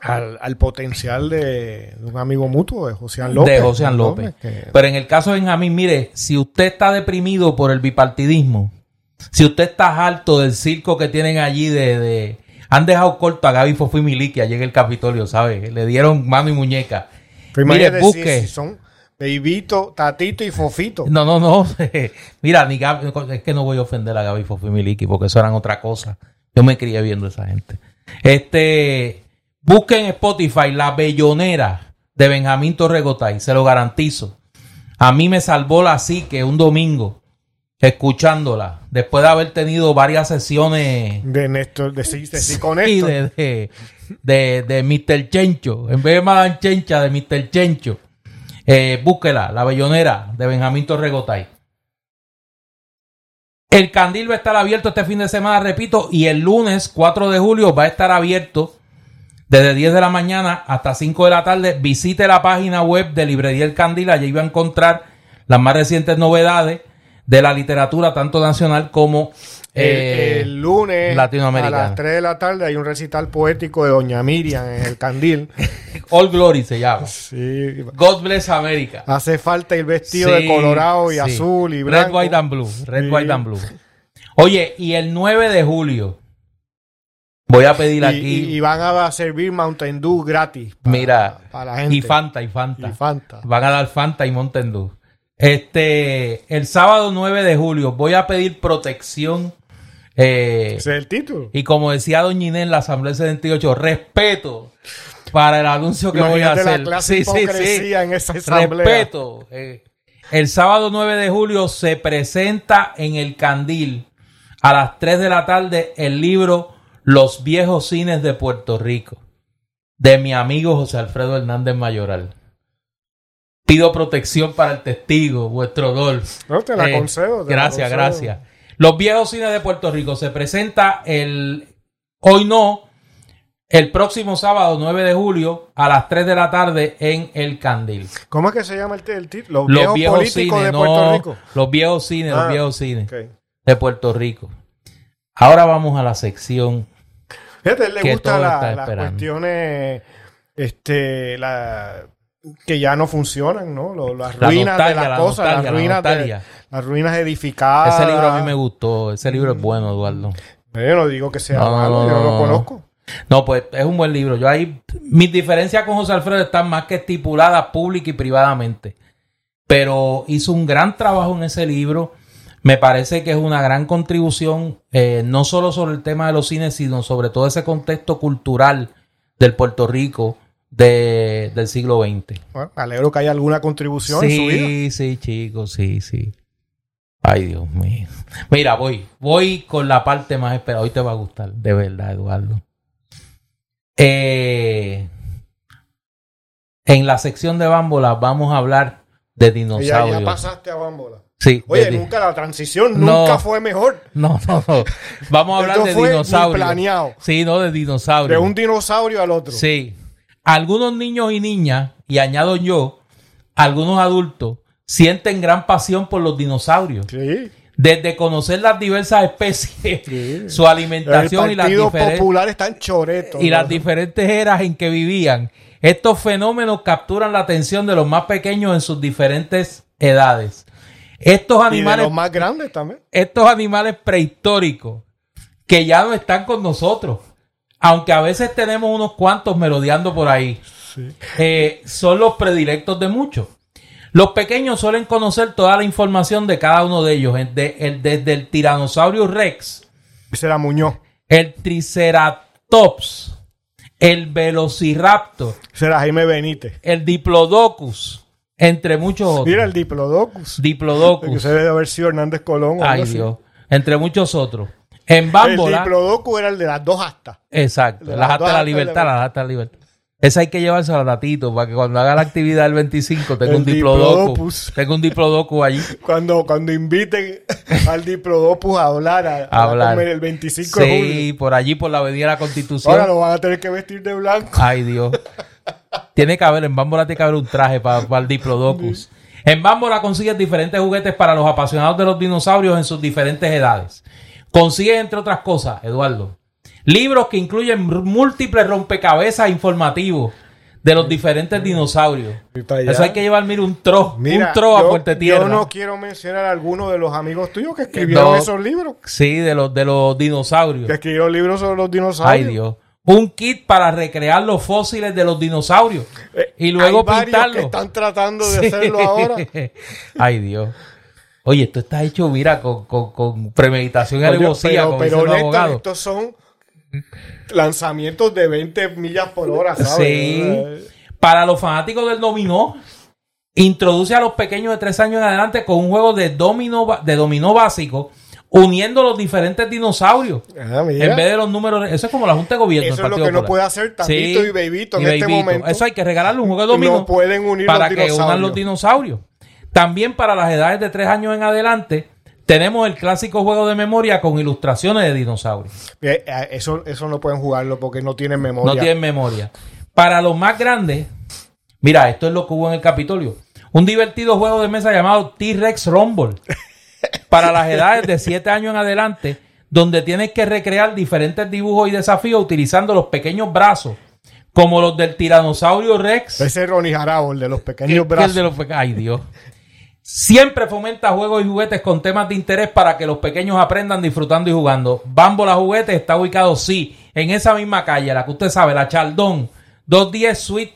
al, al potencial de, de un amigo mutuo, de José López. de José López. que- Pero en el caso de Benjamín, mire, si usted está deprimido por el bipartidismo, si usted está harto del circo que tienen allí de... de- han dejado corto a Gaby Fofo y Miliki en el Capitolio, ¿sabes? Le dieron mano y muñeca. Pero Mire, busque. si- son Bebito, Tatito y Fofito. No, no, no. (laughs) Mira, ni Gaby- es que no voy a ofender a Gaby Fofo y Miliki porque eso eran otra cosa. Yo me crié viendo a esa gente. Este, busquen en Spotify La Bellonera de Benjamín Torregotay, se lo garantizo. A mí me salvó la psique un domingo escuchándola, después de haber tenido varias sesiones De Néstor, de, sí- de sí con y de, de, de, de Mr. Chencho, en vez de Madame Chencha, de Mr. Chencho. Eh, búsquela, La Bellonera, de Benjamín Torregotay. El candil va a estar abierto este fin de semana, repito, y el lunes 4 de julio va a estar abierto desde 10 de la mañana hasta 5 de la tarde. Visite la página web de Librería El Candil, allí va a encontrar las más recientes novedades de la literatura, tanto nacional como eh, el, lunes latinoamericana. a las 3 de la tarde hay un recital poético de Doña Miriam en el Candil. (laughs) All Glory se llama. Sí. God Bless America. Hace falta el vestido Sí, de colorado y sí. azul y blanco. Red, White and Blue. Red, Sí. White and Blue. Oye, y el 9 de julio voy a pedir Y- aquí. y, y van a servir Mountain Dew gratis. para- mira, para la gente. y Fanta, y Fanta. Y Fanta. Van a dar Fanta y Mountain Dew. Este, el sábado 9 de julio voy a pedir protección. eh, Ese es el título. y como decía Doña Inés en la Asamblea 78, respeto para el anuncio que voy a Imagínate la hacer. clase de hipocresía en esa asamblea. Respeto. Eh, el sábado 9 de julio se presenta en el Candil a las 3 de la tarde el libro Los viejos cines de Puerto Rico de mi amigo José Alfredo Hernández Mayoral. Pido protección para el testigo, vuestro Dolph. No, te la Eh, concedo. te la Gracias, concedo. gracias. Los viejos cines de Puerto Rico se presenta el hoy no, el próximo sábado 9 de julio a las 3 de la tarde en el Candil. ¿Cómo es que se llama el, el título? Los, Los viejos, políticos cines, de Puerto no, Rico. los viejos cines, los Ah, viejos cines de Puerto Rico. Ahora vamos a la sección. Fíjate, él le todo la- está las cuestiones este, la, que ya no funcionan, ¿no? Lo- las La ruinas de las la cosas, nostalgia, las la ruinas, de, las ruinas edificadas. Ese libro a mí me gustó. Ese libro es bueno, Eduardo. Yo no digo que sea No, no, malo, yo no lo no. conozco. No, pues es un buen libro. Yo ahí, mis diferencias con José Alfredo están más que estipuladas pública y privadamente. Pero hizo un gran trabajo en ese libro. Me parece que es una gran contribución, eh, no solo sobre el tema de los cines, sino sobre todo ese contexto cultural del Puerto Rico de- del siglo XX. Bueno, me alegro que haya alguna contribución en su vida. Sí, sí, chicos, sí, sí. Ay, Dios mío. Mira, voy, voy con la parte más esperada. Hoy te va a gustar, de verdad, Eduardo. Eh, en la sección de bámbola vamos a hablar de ya, dinosaurios. ya pasaste a Bambola. Sí, Oye, nunca la transición No. nunca fue mejor. No, no, no. Vamos a hablar Esto de dinosaurios. planeado. Sí, no, de dinosaurios. De un dinosaurio al otro. Sí. Algunos niños y niñas, y añado yo, algunos adultos, sienten gran pasión por los dinosaurios. Sí. Desde conocer las diversas especies, Sí. (laughs) su alimentación y las, Partido diferen- Popular está en choreto. y ¿no? las diferentes eras en que vivían, estos fenómenos capturan la atención de los más pequeños en sus diferentes edades. Estos Y de animales, los más grandes también. estos animales prehistóricos que ya no están con nosotros, aunque a veces tenemos unos cuantos merodeando por ahí, eh, son los predilectos de muchos. Los pequeños suelen conocer toda la información de cada uno de ellos, el de- el- desde el tiranosaurio rex, Ese era Muñoz. el triceratops, el velociraptor, Ese era Jaime Benítez. el diplodocus, entre muchos otros. Mira el Diplodocus. Que Diplodocus. se debe haber sido Hernández Colón. Ay así. Dios. Entre muchos otros. En El Bámbola. Diplodocus era el de las dos astas. Exacto. De Las las actas dos de la libertad, la- las actas de la libertad. Esa hay que llevársela a Tatito para que cuando haga la actividad del 25 tenga El un diplodocus. diplodocus. Tenga un diplodocus allí. (laughs) Cuando, cuando inviten al Diplodocus a hablar, a, a hablar. comer el 25 de julio. Sí, por allí, por la avenida de la Constitución. Ahora lo van a tener que vestir de blanco. Ay, Dios. tiene que haber, en Bámbola tiene que haber un traje para, para el Diplodocus. En Bámbola consigues diferentes juguetes para los apasionados de los dinosaurios en sus diferentes edades. Consigues, entre otras cosas, Eduardo, libros que incluyen múltiples rompecabezas informativos de los diferentes dinosaurios. Eso hay que llevar, mira, un tro, Mira, un tro a Puerto Tierra. yo no quiero mencionar a alguno de los amigos tuyos que escribieron No. esos libros. Sí, de los, de los dinosaurios. Que escribieron libros sobre los dinosaurios. Ay, Dios. Un kit para recrear los fósiles de los dinosaurios. Eh, y luego hay pintarlos. que están tratando de (laughs) Sí. hacerlo ahora. (laughs) Ay, Dios. Oye, esto está hecho, mira, con, con, con premeditación y alevosía, Néstor, abogados. estos son lanzamientos de 20 millas por hora, ¿sabes? Sí. Para los fanáticos del dominó, introduce a los pequeños de tres años en adelante con un juego de dominó, de dominó básico, uniendo los diferentes dinosaurios. ah. En vez de los números, eso es como la Junta de Gobierno. Eso es lo que no puede hacer Tatito y Bebito en y este momento. Eso hay que regalarle un juego de dominó No pueden unir para los que unan los dinosaurios. También para las edades de tres años en adelante, tenemos el clásico juego de memoria con ilustraciones de dinosaurios. Eh, eh, Eso, eso no pueden jugarlo porque no tienen memoria. No tienen memoria. Para los más grandes, mira, esto es lo que hubo en el Capitolio. Un divertido juego de mesa llamado T-Rex Rumble. (laughs) Para las edades de 7 años en adelante, donde tienes que recrear diferentes dibujos y desafíos utilizando los pequeños brazos, como los del tiranosaurio Rex. Ese es Ronnie Jarabo, el de los que- pequeños que el brazos. de los Ay, Dios. (laughs) Siempre fomenta juegos y juguetes con temas de interés para que los pequeños aprendan disfrutando y jugando. Bambola Juguetes está ubicado, sí, en esa misma calle, la que usted sabe, la Chaldón, 210 Suite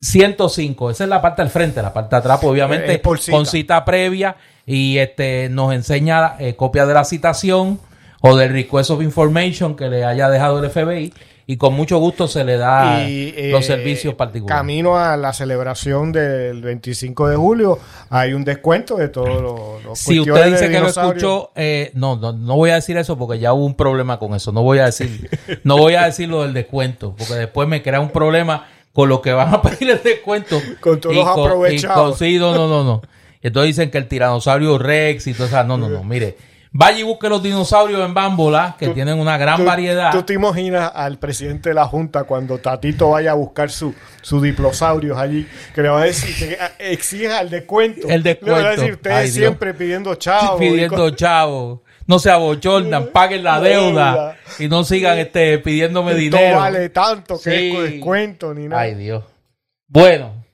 105. Esa es la parte del frente, la parte de atrás, pues, obviamente, cita. con cita previa y este nos enseña eh, copia de la citación o del request of information que le haya dejado el FBI y con mucho gusto se le da Y, eh, los servicios particulares. Camino a la celebración del 25 de julio, hay un descuento de todos los, los Si usted dice que lo escuchó, eh, no, no, no voy a decir eso porque ya hubo un problema con eso. No voy a decir, no voy a decir lo del descuento, porque después me crea un problema con lo que van a (laughs) pedir el descuento. Con todos los aprovechados. con- sí, no, no, no, no. Entonces dicen que el tiranosaurio Rex y todo eso. No, no, no. (laughs) Mire, vaya y busque los dinosaurios en Bámbola, que Tú- tienen una gran ¿Tú- variedad. ¿Tú te imaginas al presidente de la Junta cuando Tatito vaya a buscar su, su diplosaurios allí? Que le va a decir que exija el descuento. El Le va a descuento. decir, ustedes Ay, Dios. siempre pidiendo chavo. pidiendo chavos. No se abochornan, (laughs) paguen la deuda y no sigan este, pidiéndome No dinero. vale tanto que Sí. es descuento ni nada. Ay, Dios. Bueno,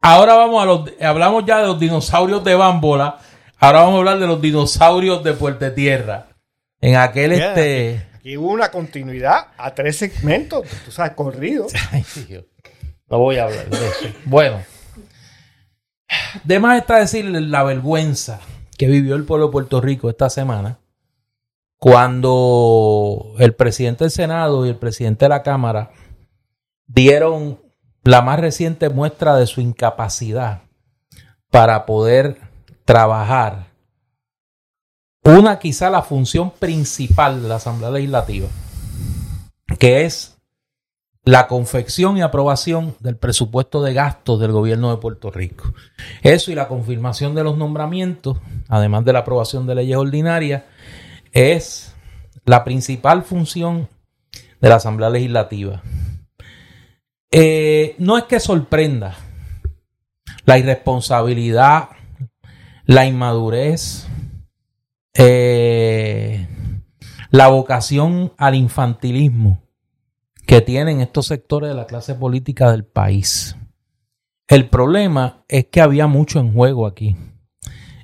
ahora vamos a los. Hablamos ya de los dinosaurios de Bámbola. Ahora vamos a hablar de los dinosaurios de Puerto Tierra. En aquel este. Aquí hubo una continuidad a tres segmentos, tú sabes, corrido. (laughs) Ay, Dios. No voy a hablar de eso. Bueno. De más está decir la vergüenza que vivió el pueblo de Puerto Rico esta semana cuando el presidente del Senado y el presidente de la Cámara dieron la más reciente muestra de su incapacidad para poder trabajar una quizá la función principal de la Asamblea Legislativa, que es la confección y aprobación del presupuesto de gastos del gobierno de Puerto Rico. Eso y la confirmación de los nombramientos, además de la aprobación de leyes ordinarias, es la principal función de la Asamblea Legislativa. Eh, no es que sorprenda la irresponsabilidad, la inmadurez, eh, la vocación al infantilismo que tienen estos sectores de la clase política del país. El problema es que había mucho en juego aquí.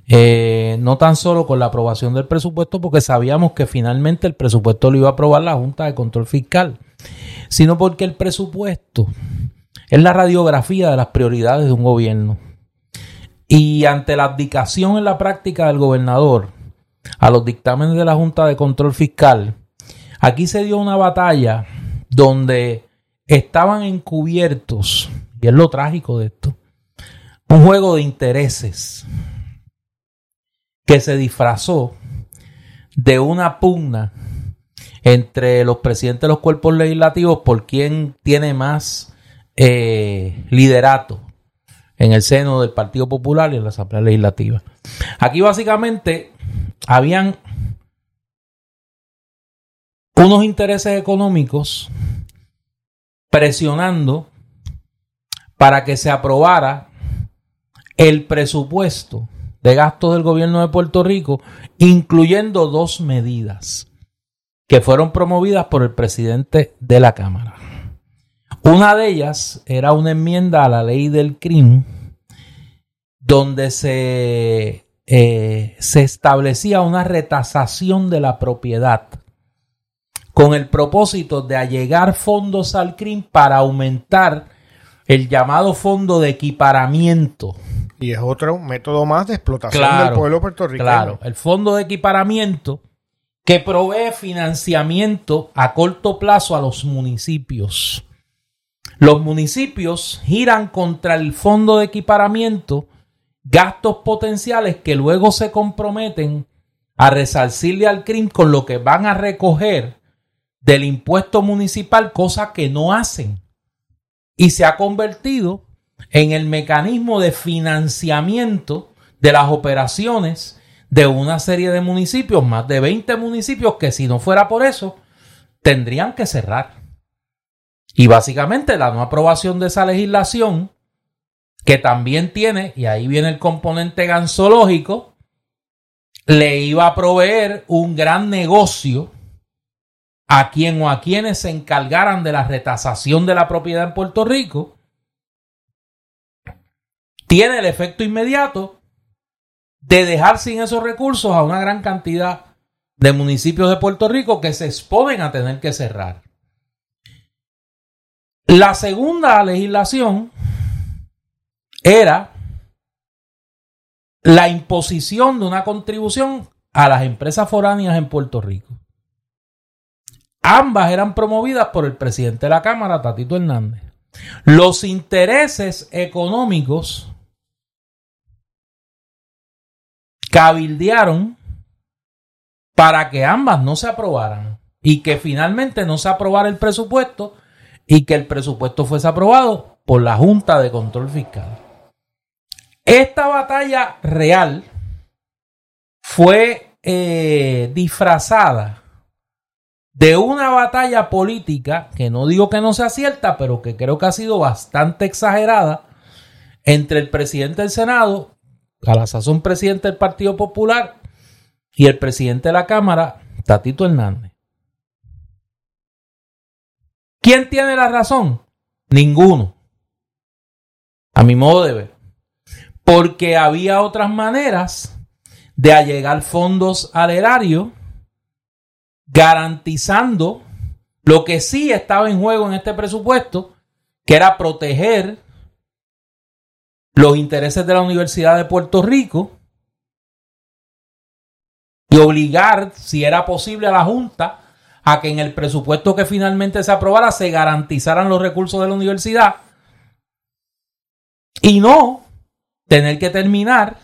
Eh, no tan solo con la aprobación del presupuesto, porque sabíamos que finalmente el presupuesto lo iba a aprobar la Junta de Control Fiscal, sino porque el presupuesto es la radiografía de las prioridades de un gobierno. Y ante la abdicación en la práctica del gobernador a los dictámenes de la Junta de Control Fiscal, aquí se dio una batalla donde estaban encubiertos, y es lo trágico de esto, un juego de intereses que se disfrazó de una pugna entre los presidentes de los cuerpos legislativos por quién tiene más eh, liderato en el seno del Partido Popular y en la Asamblea Legislativa. Aquí básicamente habían unos intereses económicos presionando para que se aprobara el presupuesto de gastos del gobierno de Puerto Rico, incluyendo dos medidas que fueron promovidas por el presidente de la Cámara. Una de ellas era una enmienda a la ley del crimen donde se, eh, se establecía una retasación de la propiedad con el propósito de allegar fondos al CRIM para aumentar el llamado fondo de equiparamiento. Y es otro método más de explotación Claro, del pueblo puertorriqueño. Claro, el fondo de equiparamiento que provee financiamiento a corto plazo a los municipios. Los municipios giran contra el fondo de equiparamiento gastos potenciales que luego se comprometen a resarcirle al CRIM con lo que van a recoger del impuesto municipal, cosa que no hacen. Y se ha convertido en el mecanismo de financiamiento de las operaciones de una serie de municipios, más de 20 municipios, que si no fuera por eso, tendrían que cerrar. Y básicamente la no aprobación de esa legislación, que también tiene, y ahí viene el componente gansológico, le iba a proveer un gran negocio a quien o a quienes se encargaran de la retasación de la propiedad en Puerto Rico, tiene el efecto inmediato de dejar sin esos recursos a una gran cantidad de municipios de Puerto Rico que se exponen a tener que cerrar. La segunda legislación era la imposición de una contribución a las empresas foráneas en Puerto Rico. Ambas eran promovidas por el presidente de la Cámara, Tatito Hernández. Los intereses económicos cabildearon para que ambas no se aprobaran y que finalmente no se aprobara el presupuesto y que el presupuesto fuese aprobado por la Junta de Control Fiscal. Esta batalla real fue eh, disfrazada de una batalla política que no digo que no sea cierta, pero que creo que ha sido bastante exagerada entre el presidente del Senado, a la sazón presidente del Partido Popular, y el presidente de la Cámara, Tatito Hernández. ¿Quién tiene la razón? Ninguno. A mi modo de ver. Porque había otras maneras de allegar fondos al erario garantizando lo que sí estaba en juego en este presupuesto, que era proteger los intereses de la Universidad de Puerto Rico y obligar, si era posible, a la Junta a que en el presupuesto que finalmente se aprobara se garantizaran los recursos de la universidad y no tener que terminar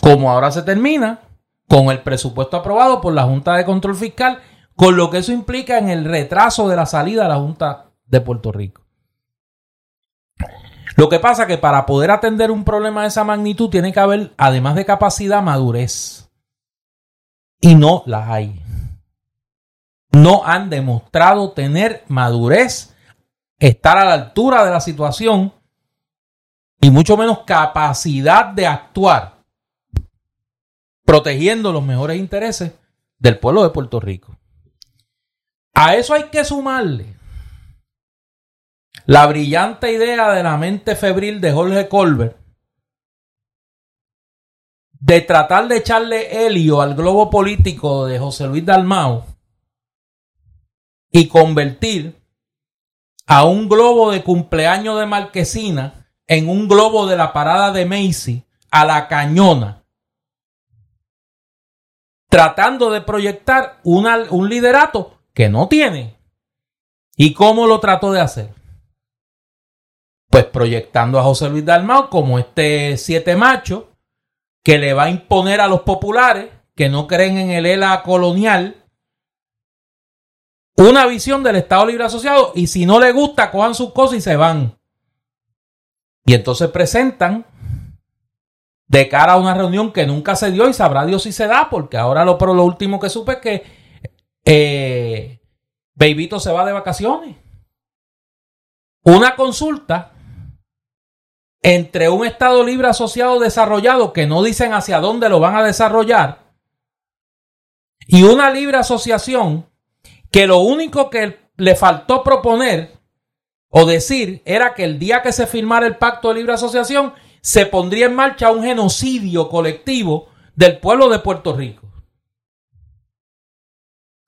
como ahora se termina con el presupuesto aprobado por la Junta de Control Fiscal, con lo que eso implica en el retraso de la salida de la Junta de Puerto Rico. Lo que pasa es que para poder atender un problema de esa magnitud tiene que haber, además de capacidad, madurez. Y no la hay. No han demostrado tener madurez, estar a la altura de la situación y mucho menos capacidad de actuar protegiendo los mejores intereses del pueblo de Puerto Rico. A eso hay que sumarle la brillante idea de la mente febril de Jorge Colbert de tratar de echarle helio al globo político de José Luis Dalmao y convertir a un globo de cumpleaños de Marquesina en un globo de la parada de Macy a la cañona tratando de proyectar un liderato que no tiene. ¿Y cómo lo trató de hacer? Pues proyectando a José Luis Dalmau como este siete macho que le va a imponer a los populares que no creen en el ELA colonial una visión del Estado Libre Asociado y si no le gusta, cojan sus cosas y se van. Y entonces presentan de cara a una reunión que nunca se dio y sabrá Dios si se da, porque ahora lo, lo último que supe es que eh, se va de vacaciones. Una consulta entre un Estado libre asociado desarrollado que no dicen hacia dónde lo van a desarrollar y una libre asociación que lo único que le faltó proponer o decir era que el día que se firmara el pacto de libre asociación se pondría en marcha un genocidio colectivo del pueblo de Puerto Rico.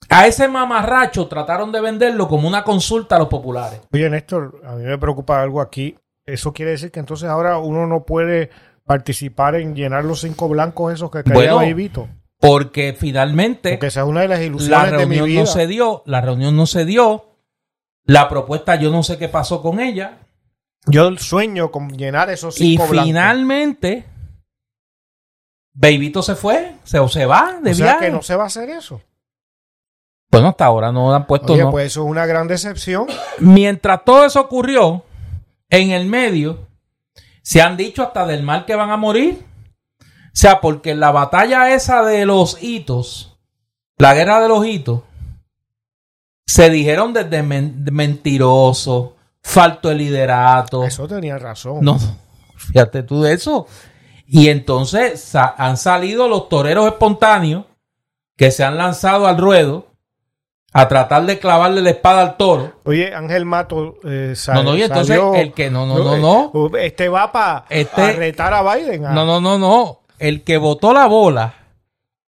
A ese mamarracho trataron de venderlo como una consulta a los populares. Oye, Néstor, a mí me preocupa algo aquí. Eso quiere decir que entonces ahora uno no puede participar en llenar los cinco blancos esos que bueno, Vito. Porque finalmente. Porque esa es una de las ilusiones la reunión no se dio, la reunión no se dio. La propuesta, yo no sé qué pasó con ella. Yo sueño con llenar esos cinco Y finalmente, Babyito se fue, se, se va de o sea que no se va a hacer eso. Bueno, hasta ahora no han puesto. Oye, pues eso es una gran decepción. Mientras todo eso ocurrió, en el medio, se han dicho hasta del mal que van a morir sea, porque en la batalla esa de los hitos, la guerra de los hitos, se dijeron desde men- mentiroso, falto de liderato. Eso tenía razón. No, fíjate tú de eso. Y entonces sa- han salido los toreros espontáneos que se han lanzado al ruedo a tratar de clavarle la espada al toro. Oye, Ángel Mato eh, No, no, y entonces salió- el que no, no, no, no. Este va para Este- retar a Biden. No, no, no, no. El que votó la bola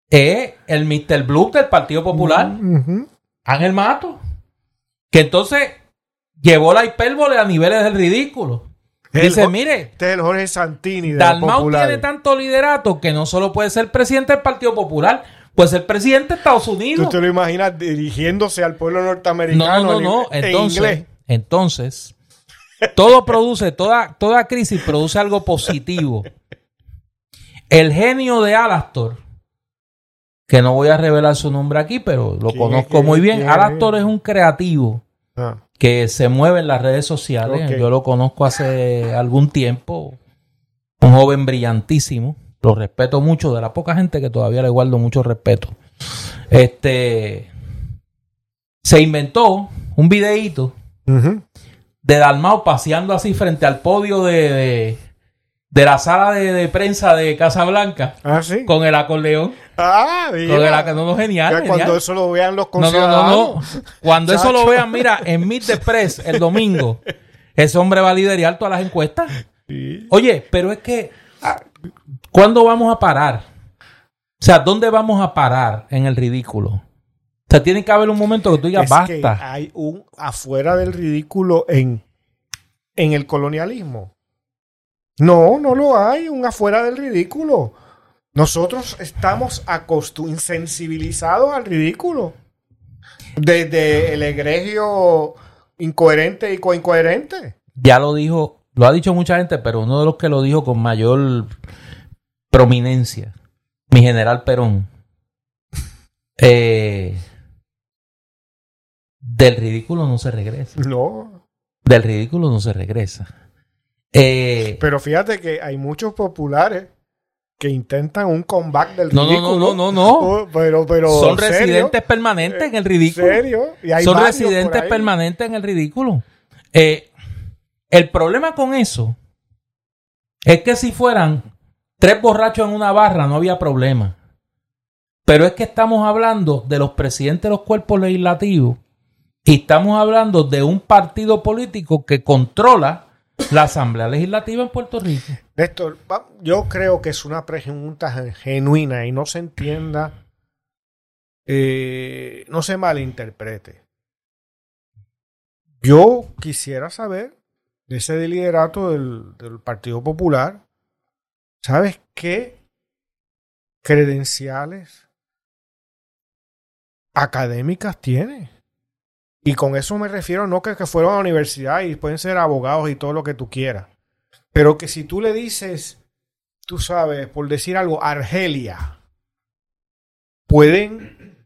es el Mr. Blue del Partido Popular, Ujú. Ángel Mato. Que entonces llevó la hipérbole a niveles del ridículo. El Dice, mire, Este es el Jorge Santini de Dalmau Popular. tiene tanto liderato que no solo puede ser presidente del Partido Popular, puede ser presidente de Estados ¿Tú Unidos. te lo imaginas dirigiéndose al pueblo No, norteamericano no, no, no. en Entonces, inglés? entonces, todo produce, toda, toda crisis produce algo positivo. (laughs) El genio de Alastor, que no voy a revelar su nombre aquí, pero lo ¿Quién conozco muy bien. ¿Quién es? Alastor es un creativo Ah, que se mueve en las redes sociales. Ok. Yo lo conozco hace algún tiempo. Un joven brillantísimo. Lo respeto mucho, de la poca gente que todavía le guardo mucho respeto. Este se inventó un videíto ujú. de Dalmao paseando así frente al podio de, de, de la sala de, de prensa de Casablanca Ah, sí. con el acordeón. Ah, mira. Con el acordeón, no, genial. Ya genial. cuando eso lo vean los No, no, no, conciudadanos. no. Cuando eso lo vean, mira, en Meet the Press el domingo, (laughs) ese hombre va a liderar todas las encuestas. Sí. Oye, pero es que, ah, ¿cuándo vamos a parar? O sea, ¿dónde vamos a parar en el ridículo? O sea, tiene que haber un momento que tú digas, Es que basta. hay un afuera del ridículo en, en el colonialismo. No, no lo hay, un afuera del ridículo. Nosotros estamos insensibilizados al ridículo. Desde el egregio incoherente y coincoherente. Ya lo dijo, lo ha dicho mucha gente, pero uno de los que lo dijo con mayor prominencia, mi general Perón. Eh, del ridículo no se regresa. No. Del ridículo no se regresa. Eh, Pero fíjate que hay muchos populares que intentan un comeback del No, no, no, ridículo. no, no, no. Pero, pero, son ¿serio? residentes permanentes en el ridículo. ¿Serio? Y hay Son residentes permanentes en el ridículo. Eh, el problema con eso es que si fueran tres borrachos en una barra no había problema. Pero es que estamos hablando de los presidentes de los cuerpos legislativos y estamos hablando de un partido político que controla la Asamblea Legislativa en Puerto Rico. Néstor, yo creo que es una pregunta gen- genuina y no se entienda, eh, no se malinterprete. Yo quisiera saber de ese liderato del Partido Popular, ¿sabes qué credenciales académicas tiene? Y con eso me refiero no que, que fueron a la universidad y pueden ser abogados y todo lo que tú quieras. Pero que si tú le dices, tú sabes, por decir algo, Argelia, pueden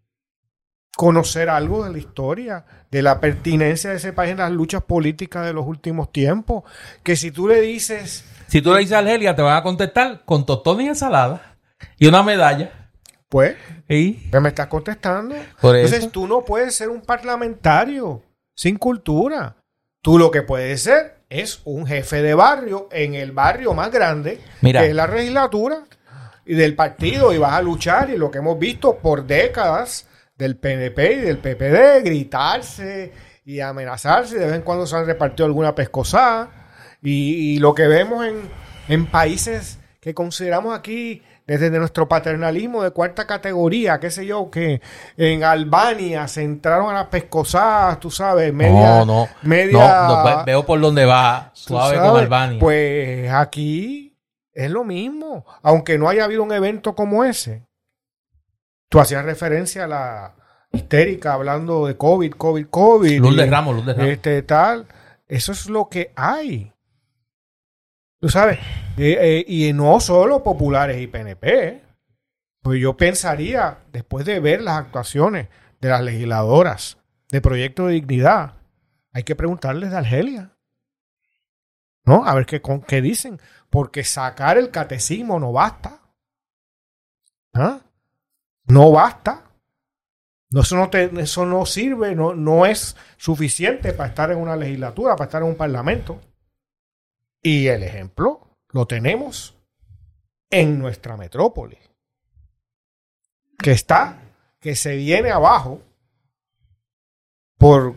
conocer algo de la historia, de la pertinencia de ese país en las luchas políticas de los últimos tiempos. Que si tú le dices, Si tú le dices a Argelia, te van a contestar con tostones y ensalada y una medalla. Pues, Y pues me estás contestando. por eso, Entonces tú no puedes ser un parlamentario sin cultura. Tú lo que puedes ser es un jefe de barrio en el barrio más grande, Mira. que es la legislatura y del partido, y vas a luchar, y lo que hemos visto por décadas del PNP y del PPD, gritarse y amenazarse, de vez en cuando se han repartido alguna pescosada, y, y lo que vemos en, en países que consideramos aquí desde nuestro paternalismo de cuarta categoría, qué sé yo, que en Albania se entraron a las pescosadas, tú sabes, media... no, no, media no, no, ve- veo por dónde va, suave sabes, con Albania. Pues aquí es lo mismo, aunque no haya habido un evento como ese. Tú hacías referencia a la histérica hablando de COVID, COVID, COVID. luz de y- Ramos, luz de Ramos. este tal. Eso es lo que hay. Tú sabes, eh, y no solo populares y PNP. Pues yo pensaría, después de ver las actuaciones de las legisladoras de Proyecto de Dignidad, hay que preguntarles de Argelia. ¿No? A ver qué, con- qué dicen. Porque sacar el catecismo no basta. ¿Ah? No basta. No, eso, no te- eso no sirve, no, no es suficiente para estar en una legislatura, para estar en un parlamento. Y el ejemplo lo tenemos en nuestra metrópoli, que está, que se viene abajo por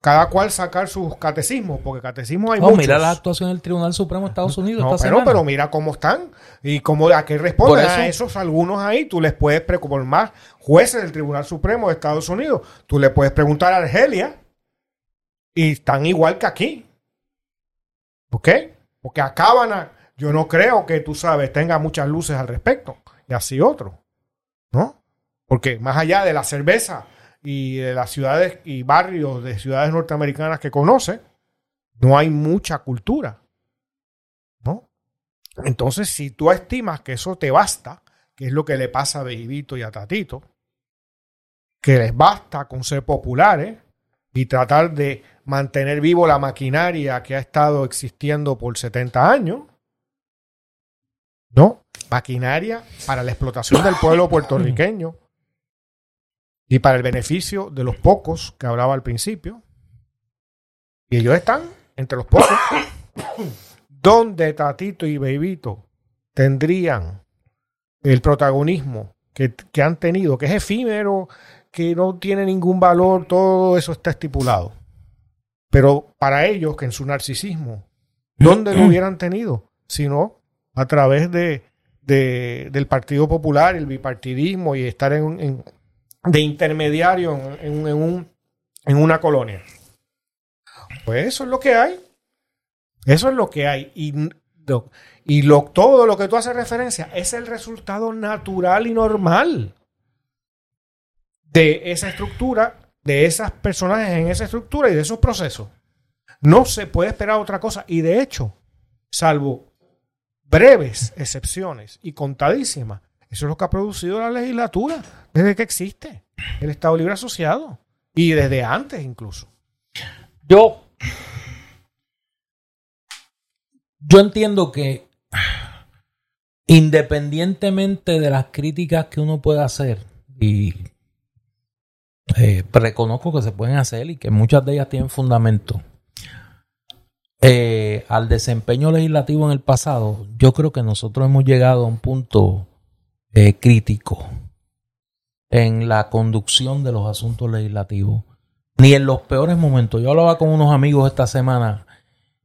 cada cual sacar sus catecismos, porque catecismos hay Oh, muchos. mira la actuación del Tribunal Supremo de Estados Unidos No, esta pero, semana. pero mira cómo están y cómo a qué responden Por eso- a esos algunos ahí. Tú les puedes preguntar más jueces del Tribunal Supremo de Estados Unidos. Tú le puedes preguntar a Argelia y están igual que aquí. ¿Ok? Porque a. Yo no creo que tú sabes tenga muchas luces al respecto y así otro, ¿no? Porque más allá de la cerveza y de las ciudades y barrios de ciudades norteamericanas que conoce, no hay mucha cultura. ¿no? Entonces, si tú estimas que eso te basta, que es lo que le pasa a Bejibito y a Tatito, que les basta con ser populares y tratar de mantener vivo la maquinaria que ha estado existiendo por 70 años, ¿no? Maquinaria para la explotación del pueblo puertorriqueño y para el beneficio de los pocos que hablaba al principio. Y ellos están entre los pocos (coughs) donde Tatito y Bebito tendrían el protagonismo que, que han tenido, que es efímero, que no tiene ningún valor, todo eso está estipulado. Pero para ellos, que en su narcisismo, ¿dónde lo hubieran tenido? Sino a través de, de- del Partido Popular, el bipartidismo y estar en, en- de intermediario en, en- en un- en una colonia. Pues eso es lo que hay. Eso es lo que hay. Y, y lo, todo lo que tú haces referencia es el resultado natural y normal de esa estructura, de esas personajes en esa estructura y de esos procesos. No se puede esperar otra cosa. Y de hecho, salvo breves excepciones y contadísimas, eso es lo que ha producido la legislatura desde que existe el Estado Libre Asociado. Y desde antes incluso. Yo. Yo entiendo que. Independientemente de las críticas que uno pueda hacer, y eh, reconozco que se pueden hacer y que muchas de ellas tienen fundamento, eh, al desempeño legislativo en el pasado, yo creo que nosotros hemos llegado a un punto eh, crítico en la conducción de los asuntos legislativos ni en los peores momentos. Yo hablaba con unos amigos esta semana,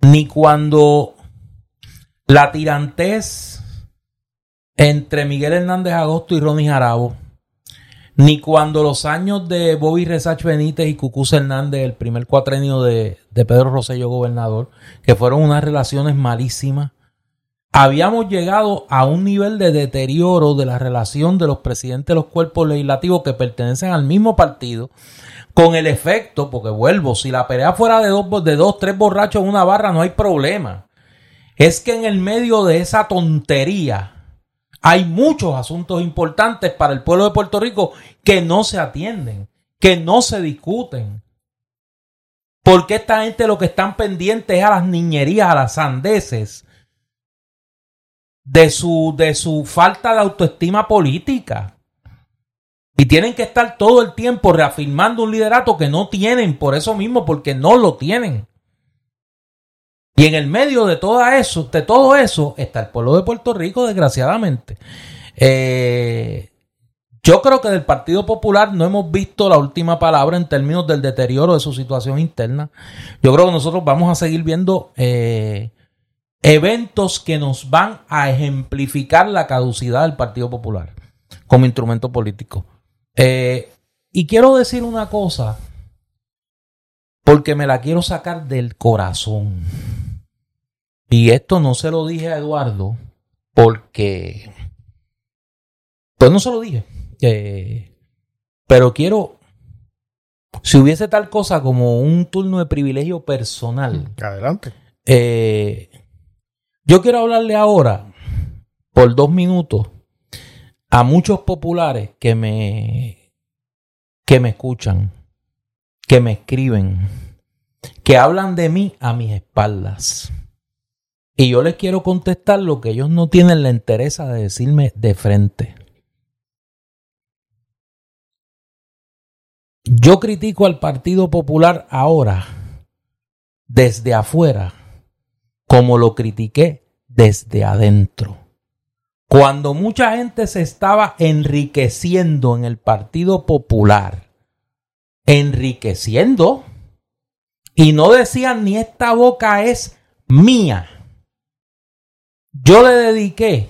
ni cuando la tirantez entre Miguel Hernández Agosto y Ronnie Jarabo, ni cuando los años de Bobby Resach Benítez y Cucuz Hernández, el primer cuatrenio de, Pedro Rosselló gobernador, que fueron unas relaciones malísimas, habíamos llegado a un nivel de deterioro de la relación de los presidentes de los cuerpos legislativos que pertenecen al mismo partido, con el efecto, porque vuelvo, si la pelea fuera de dos, de dos, tres borrachos en una barra, no hay problema. Es que en el medio de esa tontería hay muchos asuntos importantes para el pueblo de Puerto Rico que no se atienden, que no se discuten. Porque esta gente lo que están pendientes es a las niñerías, a las sandeces de su, de su falta de autoestima política. Y tienen que estar todo el tiempo reafirmando un liderato que no tienen por eso mismo, porque no lo tienen. Y en el medio de todo eso, de todo eso, está el pueblo de Puerto Rico, desgraciadamente. Eh, yo creo que del Partido Popular no hemos visto la última palabra en términos del deterioro de su situación interna. Yo creo que nosotros vamos a seguir viendo eh, eventos que nos van a ejemplificar la caducidad del Partido Popular como instrumento político. Eh, y quiero decir una cosa, porque me la quiero sacar del corazón. Y esto no se lo dije a Eduardo, porque... Pues no se lo dije. Eh, pero quiero... Si hubiese tal cosa como un turno de privilegio personal, Adelante. eh, yo quiero hablarle ahora, por dos minutos, a muchos populares que me, que me escuchan, que me escriben, que hablan de mí a mis espaldas. Y yo les quiero contestar lo que ellos no tienen la entereza de decirme de frente. Yo critico al Partido Popular ahora, desde afuera, como lo critiqué desde adentro. Cuando mucha gente se estaba enriqueciendo en el Partido Popular, enriqueciendo, y no decían ni esta boca es mía yo le dediqué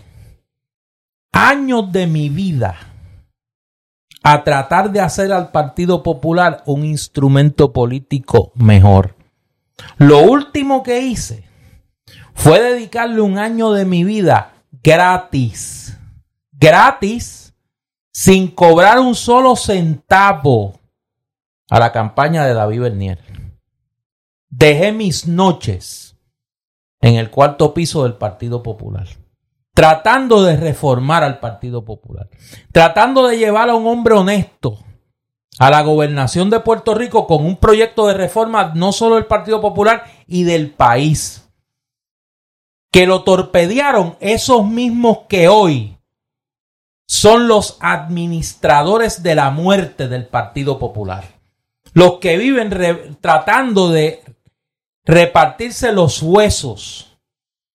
años de mi vida a tratar de hacer al Partido Popular un instrumento político mejor. Lo último que hice fue dedicarle un año de mi vida gratis, gratis, sin cobrar un solo centavo a la campaña de David Bernier. Dejé mis noches en el cuarto piso del Partido Popular, tratando de reformar al Partido Popular, tratando de llevar a un hombre honesto a la gobernación de Puerto Rico con un proyecto de reforma no solo del Partido Popular y del país. Que lo torpedearon esos mismos que hoy son los administradores de la muerte del Partido Popular. Los que viven tratando de repartirse los huesos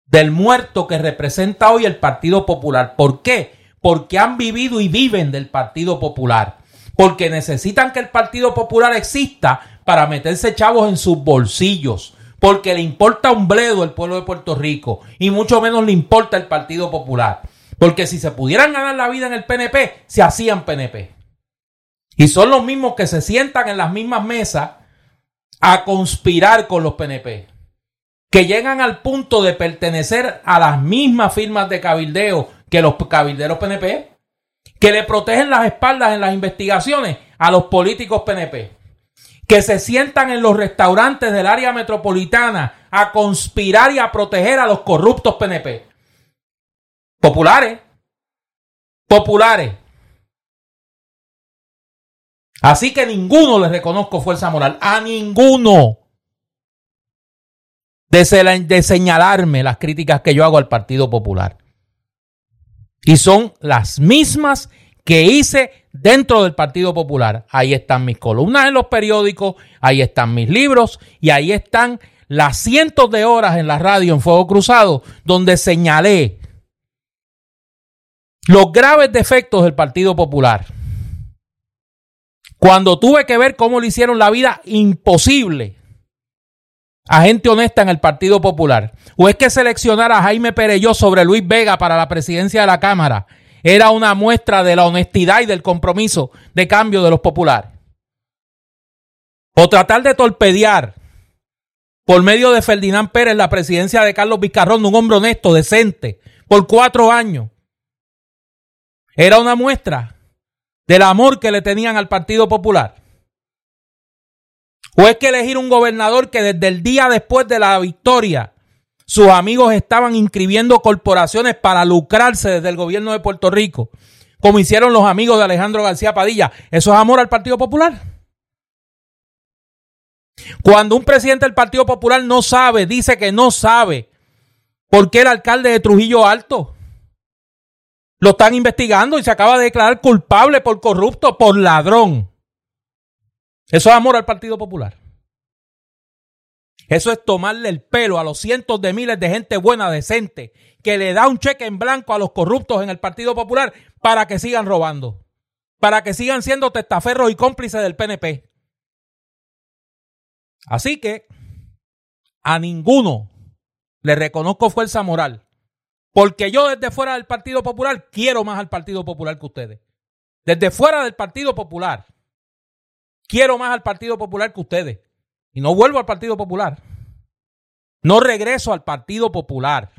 del muerto que representa hoy el Partido Popular. ¿Por qué? Porque han vivido y viven del Partido Popular porque necesitan que el Partido Popular exista para meterse chavos en sus bolsillos, porque le importa un bledo el pueblo de Puerto Rico y mucho menos le importa el Partido Popular. Porque si se pudieran ganar la vida en el PNP, se hacían PNP. Y son los mismos que se sientan en las mismas mesas a conspirar con los PNP. Que llegan al punto de pertenecer a las mismas firmas de cabildeo que los cabilderos PNP que le protegen las espaldas en las investigaciones a los políticos PNP, que se sientan en los restaurantes del área metropolitana a conspirar y a proteger a los corruptos PNP. Populares. Populares. Así que ninguno le reconozco fuerza moral. A ninguno. De, de señalarme las críticas que yo hago al Partido Popular. Y son las mismas que hice dentro del Partido Popular. Ahí están mis columnas en los periódicos, ahí están mis libros y ahí están las cientos de horas en la radio en Fuego Cruzado donde señalé los graves defectos del Partido Popular. Cuando tuve que ver cómo le hicieron la vida imposible a gente honesta en el Partido Popular. O es que seleccionar a Jaime Pereyó sobre Luis Vega para la presidencia de la Cámara era una muestra de la honestidad y del compromiso de cambio de los populares. O tratar de torpedear por medio de Ferdinand Pérez la presidencia de Carlos Vizcarrón, un hombre honesto, decente, por cuatro años. Era una muestra del amor que le tenían al Partido Popular. ¿O es que elegir un gobernador que desde el día después de la victoria sus amigos estaban inscribiendo corporaciones para lucrarse desde el gobierno de Puerto Rico, como hicieron los amigos de Alejandro García Padilla? ¿Eso es amor al Partido Popular? Cuando un presidente del Partido Popular no sabe, dice que no sabe por qué el alcalde de Trujillo Alto lo están investigando y se acaba de declarar culpable por corrupto, por ladrón. Eso es amor al Partido Popular. Eso es tomarle el pelo a los cientos de miles de gente buena, decente, que le da un cheque en blanco a los corruptos en el Partido Popular para que sigan robando, para que sigan siendo testaferros y cómplices del PNP. Así que a ninguno le reconozco fuerza moral, porque yo desde fuera del Partido Popular quiero más al Partido Popular que ustedes. Desde fuera del Partido Popular Quiero más al Partido Popular que ustedes. Y no vuelvo al Partido Popular. No regreso al Partido Popular.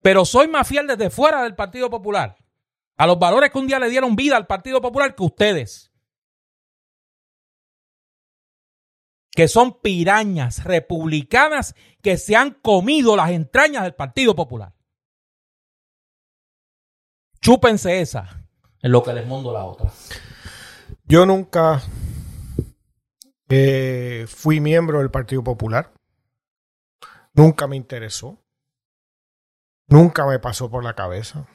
Pero soy más fiel desde fuera del Partido Popular. A los valores que un día le dieron vida al Partido Popular que ustedes. Que son pirañas republicanas que se han comido las entrañas del Partido Popular. Chúpense esa en lo que les mando la otra. Yo nunca eh, fui miembro del Partido Popular. Nunca me interesó. Nunca me pasó por la cabeza.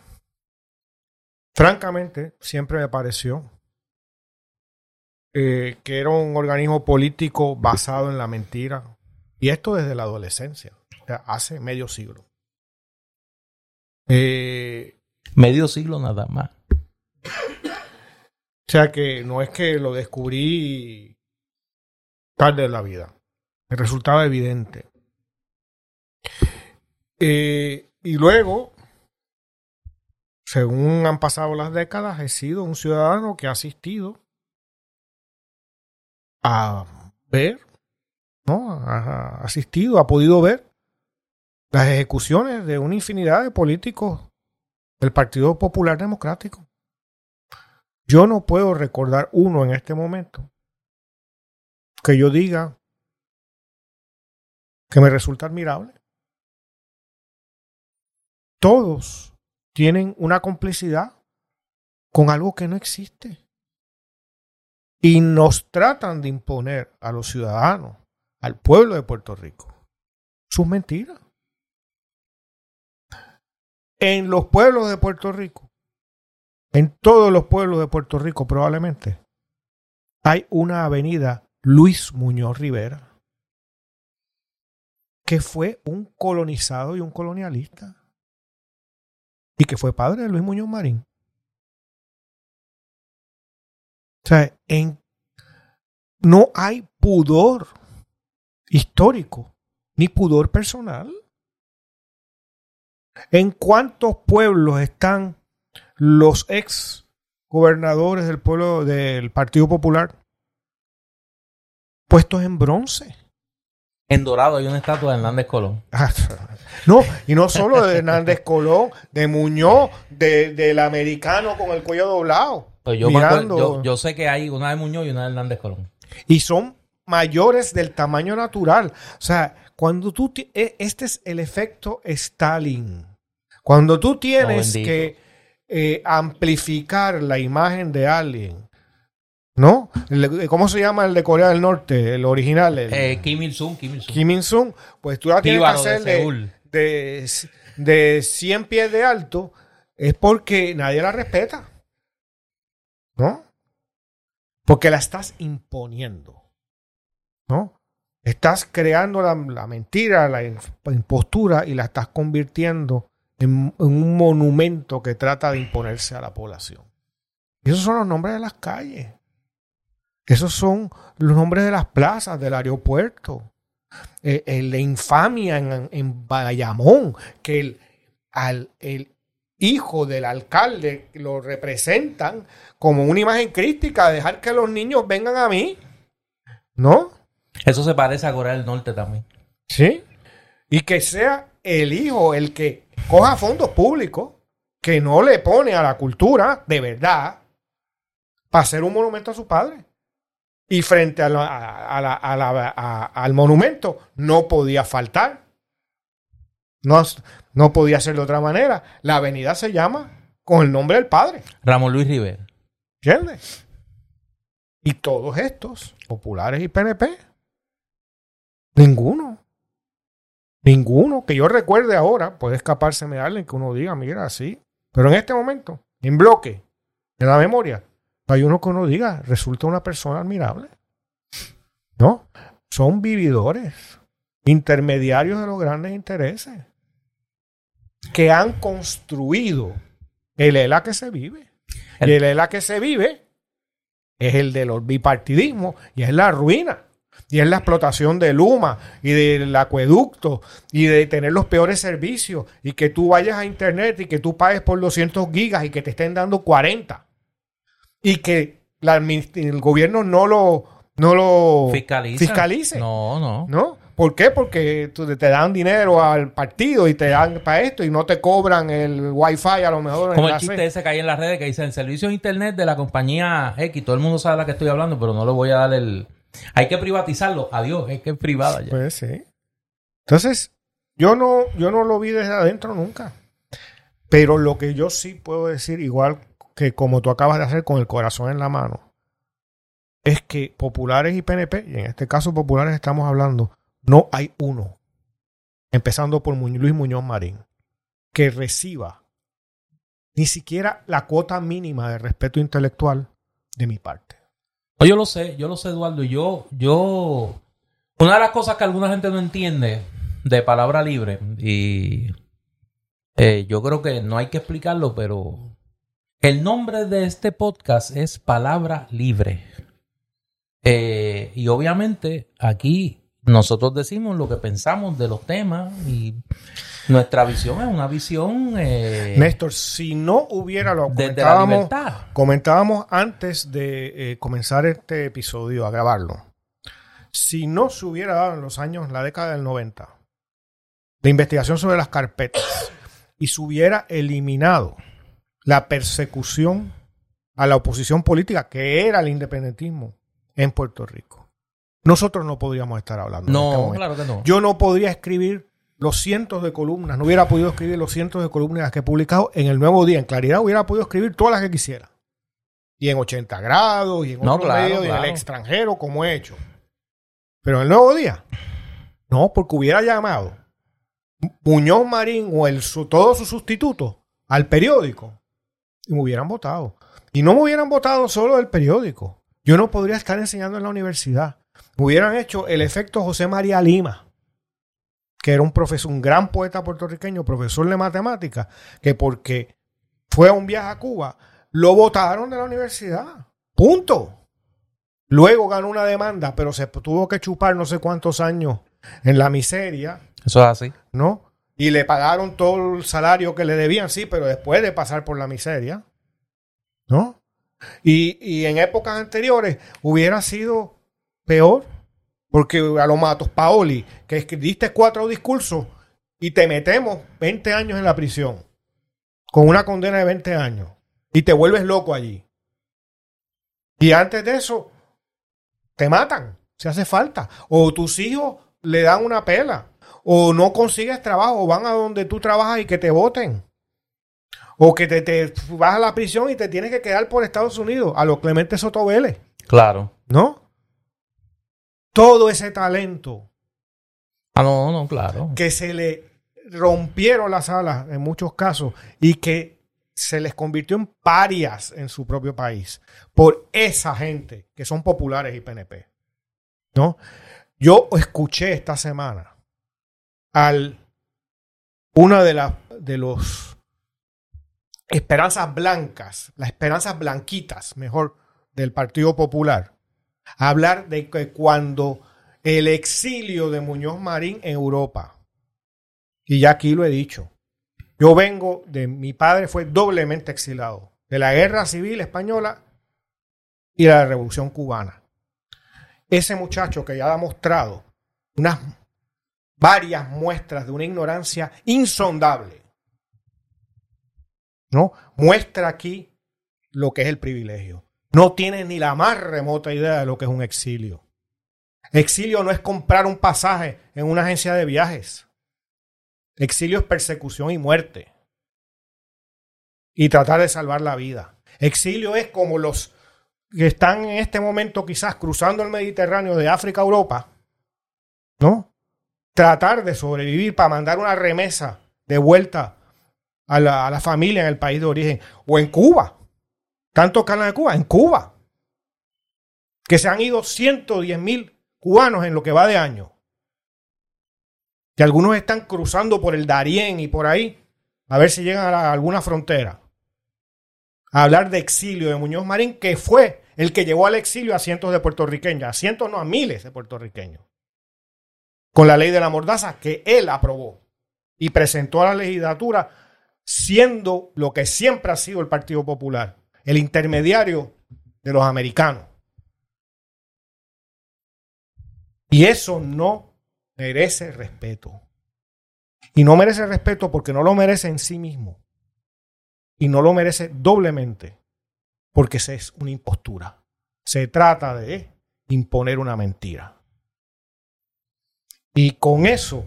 Francamente, siempre me pareció eh, que era un organismo político basado en la mentira. Y esto desde la adolescencia, o sea, hace medio siglo. Eh, medio siglo nada más. O sea que no es que lo descubrí tarde en la vida. Me resultaba evidente. Eh, y luego, según han pasado las décadas, he sido un ciudadano que ha asistido a ver, ¿no? Ha asistido, ha podido ver las ejecuciones de una infinidad de políticos del Partido Popular Democrático. Yo no puedo recordar uno en este momento que yo diga que me resulta admirable. Todos tienen una complicidad con algo que no existe. Y nos tratan de imponer a los ciudadanos, al pueblo de Puerto Rico, sus mentiras. En los pueblos de Puerto Rico, en todos los pueblos de Puerto Rico probablemente, hay una avenida Luis Muñoz Rivera que fue un colonizado y un colonialista. Y que fue padre de Luis Muñoz Marín. O sea, en, no hay pudor histórico ni pudor personal. ¿En cuántos pueblos están los ex gobernadores del pueblo del Partido Popular puestos en bronce? En Dorado hay una estatua de Hernández Colón. Ah, no, y no solo de Hernández Colón, de Muñoz, de, del americano con el cuello doblado. Pues yo, yo, sé que hay una de Muñoz y una de Hernández Colón. Y son mayores del tamaño natural. O sea, cuando tú... E, este es el efecto Stalin. Cuando tú tienes que eh, amplificar la imagen de alguien ¿No? ¿Cómo se llama el de Corea del Norte? El original. Eh, Kim Il-sung. Kim Il-sung. Pues tú la tienes que hacer de, de, 100 pies de alto. Es porque nadie la respeta. ¿No? Porque la estás imponiendo. ¿No? Estás creando la, mentira, la impostura y la estás convirtiendo en, en un monumento que trata de imponerse a la población. Y esos son los nombres de las calles. Esos son los nombres de las plazas del aeropuerto. Eh, el, infamia en, Bayamón, que el, al, el hijo del alcalde lo representan como una imagen crítica, dejar que los niños vengan a mí. ¿No? Eso se parece a Corea del Norte también. Sí. Y que sea el hijo el que coja fondos públicos, que no le pone a la cultura de verdad, para hacer un monumento a su padre. Y frente al monumento no podía faltar. No, no podía ser de otra manera. La avenida se llama con el nombre del padre. Ramón Luis Rivera. ¿Entiendes? Y todos estos, populares y PNP, ninguno, ninguno que yo recuerde ahora, puede escapárseme alguien que uno diga, mira, así. Pero en este momento, en bloque, en la memoria, hay uno que uno diga, resulta una persona admirable. No, son vividores, intermediarios de los grandes intereses, que han construido el ELA que se vive. Y el ELA que se vive es el de los bipartidismos y es la ruina. Y es la explotación del Luma y del acueducto y de tener los peores servicios y que tú vayas a internet y que tú pagues por 200 gigas y que te estén dando 40 y que el gobierno no lo, no lo fiscalice. No, no. ¿No? ¿Por qué? Porque te dan dinero al partido y te dan para esto y no te cobran el wifi a lo mejor. Como el chiste ese que hay en las redes que dice el servicio de internet de la compañía X. Todo el mundo sabe de la que estoy hablando, pero no le voy a dar el... Hay que privatizarlo. Adiós, es que es privada ya. Pues sí. Entonces, yo no, yo no lo vi desde adentro nunca. Pero lo que yo sí puedo decir, igual que como tú acabas de hacer con el corazón en la mano, es que populares y PNP, y en este caso populares estamos hablando, no hay uno, empezando por Luis Muñoz Marín, que reciba ni siquiera la cuota mínima de respeto intelectual de mi parte. yo lo sé, yo lo sé, Eduardo. Yo, yo, una de las cosas que alguna gente no entiende de palabra libre, y eh, yo creo que no hay que explicarlo, pero el nombre de este podcast es Palabra Libre. Eh, y obviamente aquí nosotros decimos lo que pensamos de los temas y nuestra visión es una visión... Eh, Néstor, si no hubiera lo libertad. comentábamos antes de eh, comenzar este episodio a grabarlo, si no se hubiera dado en los años, la década del 90, la investigación sobre las carpetas y se hubiera eliminado la persecución a la oposición política, que era el independentismo en Puerto Rico. Nosotros no podríamos estar hablando. No, este claro que no. Yo no podría escribir los cientos de columnas, no hubiera podido escribir los cientos de columnas que he publicado en el Nuevo Día. En claridad hubiera podido escribir todas las que quisiera. Y en 80 grados, y en No, otro claro, medio, y en el extranjero, como he hecho. Pero en el Nuevo Día, no, porque hubiera llamado Muñoz Marín o el, su, todos sus sustitutos al periódico y me hubieran votado. Y no me hubieran votado solo del periódico. Yo no podría estar enseñando en la universidad. Hubieran hecho el efecto José María Lima, que era un profesor, un gran poeta puertorriqueño, profesor de matemáticas, que porque fue a un viaje a Cuba, lo votaron de la universidad. Punto. Luego ganó una demanda, pero se tuvo que chupar no sé cuántos años en la miseria, Eso es así. ¿no? Y le pagaron todo el salario que le debían, sí, pero después de pasar por la miseria, ¿no? Y, y en épocas anteriores hubiera sido peor, porque a los matos Paoli, que escribiste cuatro discursos y te metemos 20 años en la prisión, con una condena de 20 años, y te vuelves loco allí. Y antes de eso, te matan, si hace falta. O tus hijos le dan una pela. O no consigues trabajo, o van a donde tú trabajas y que te voten. O que te, te vas a la prisión y te tienes que quedar por Estados Unidos, a los Clemente Soto Vélez, Claro. ¿no? Todo ese talento Ah, no, no, claro. que se le rompieron las alas en muchos casos y que se les convirtió en parias en su propio país por esa gente que son populares y PNP. ¿No? Yo escuché esta semana al una de las de los esperanzas blancas, las esperanzas blanquitas, mejor, del Partido Popular, hablar de que cuando el exilio de Muñoz Marín en Europa, y ya aquí lo he dicho, yo vengo de, mi padre fue doblemente exilado, de la guerra civil española y la revolución cubana. Ese muchacho que ya ha mostrado unas varias muestras de una ignorancia insondable, ¿no? Muestra aquí lo que es el privilegio. No tiene ni la más remota idea de lo que es un exilio. Exilio no es comprar un pasaje en una agencia de viajes. Exilio es persecución y muerte. Y tratar de salvar la vida. Exilio es como los que están en este momento quizás cruzando el Mediterráneo de África a Europa, ¿no? Tratar de sobrevivir para mandar una remesa de vuelta a la, a la familia en el país de origen. O en Cuba. Tantos canales de Cuba, en Cuba. Que se han ido 110 mil cubanos en lo que va de año. Que algunos están cruzando por el Darién y por ahí a ver si llegan a, a alguna frontera. A hablar de exilio de Muñoz Marín, que fue el que llevó al exilio a cientos de puertorriqueños, a cientos no a miles de puertorriqueños. Con la ley de la mordaza que él aprobó y presentó a la legislatura siendo lo que siempre ha sido el Partido Popular, el intermediario de los americanos. Y eso no merece respeto. Y no merece respeto porque no lo merece en sí mismo. Y no lo merece doblemente porque se es una impostura. Se trata de imponer una mentira. Y con eso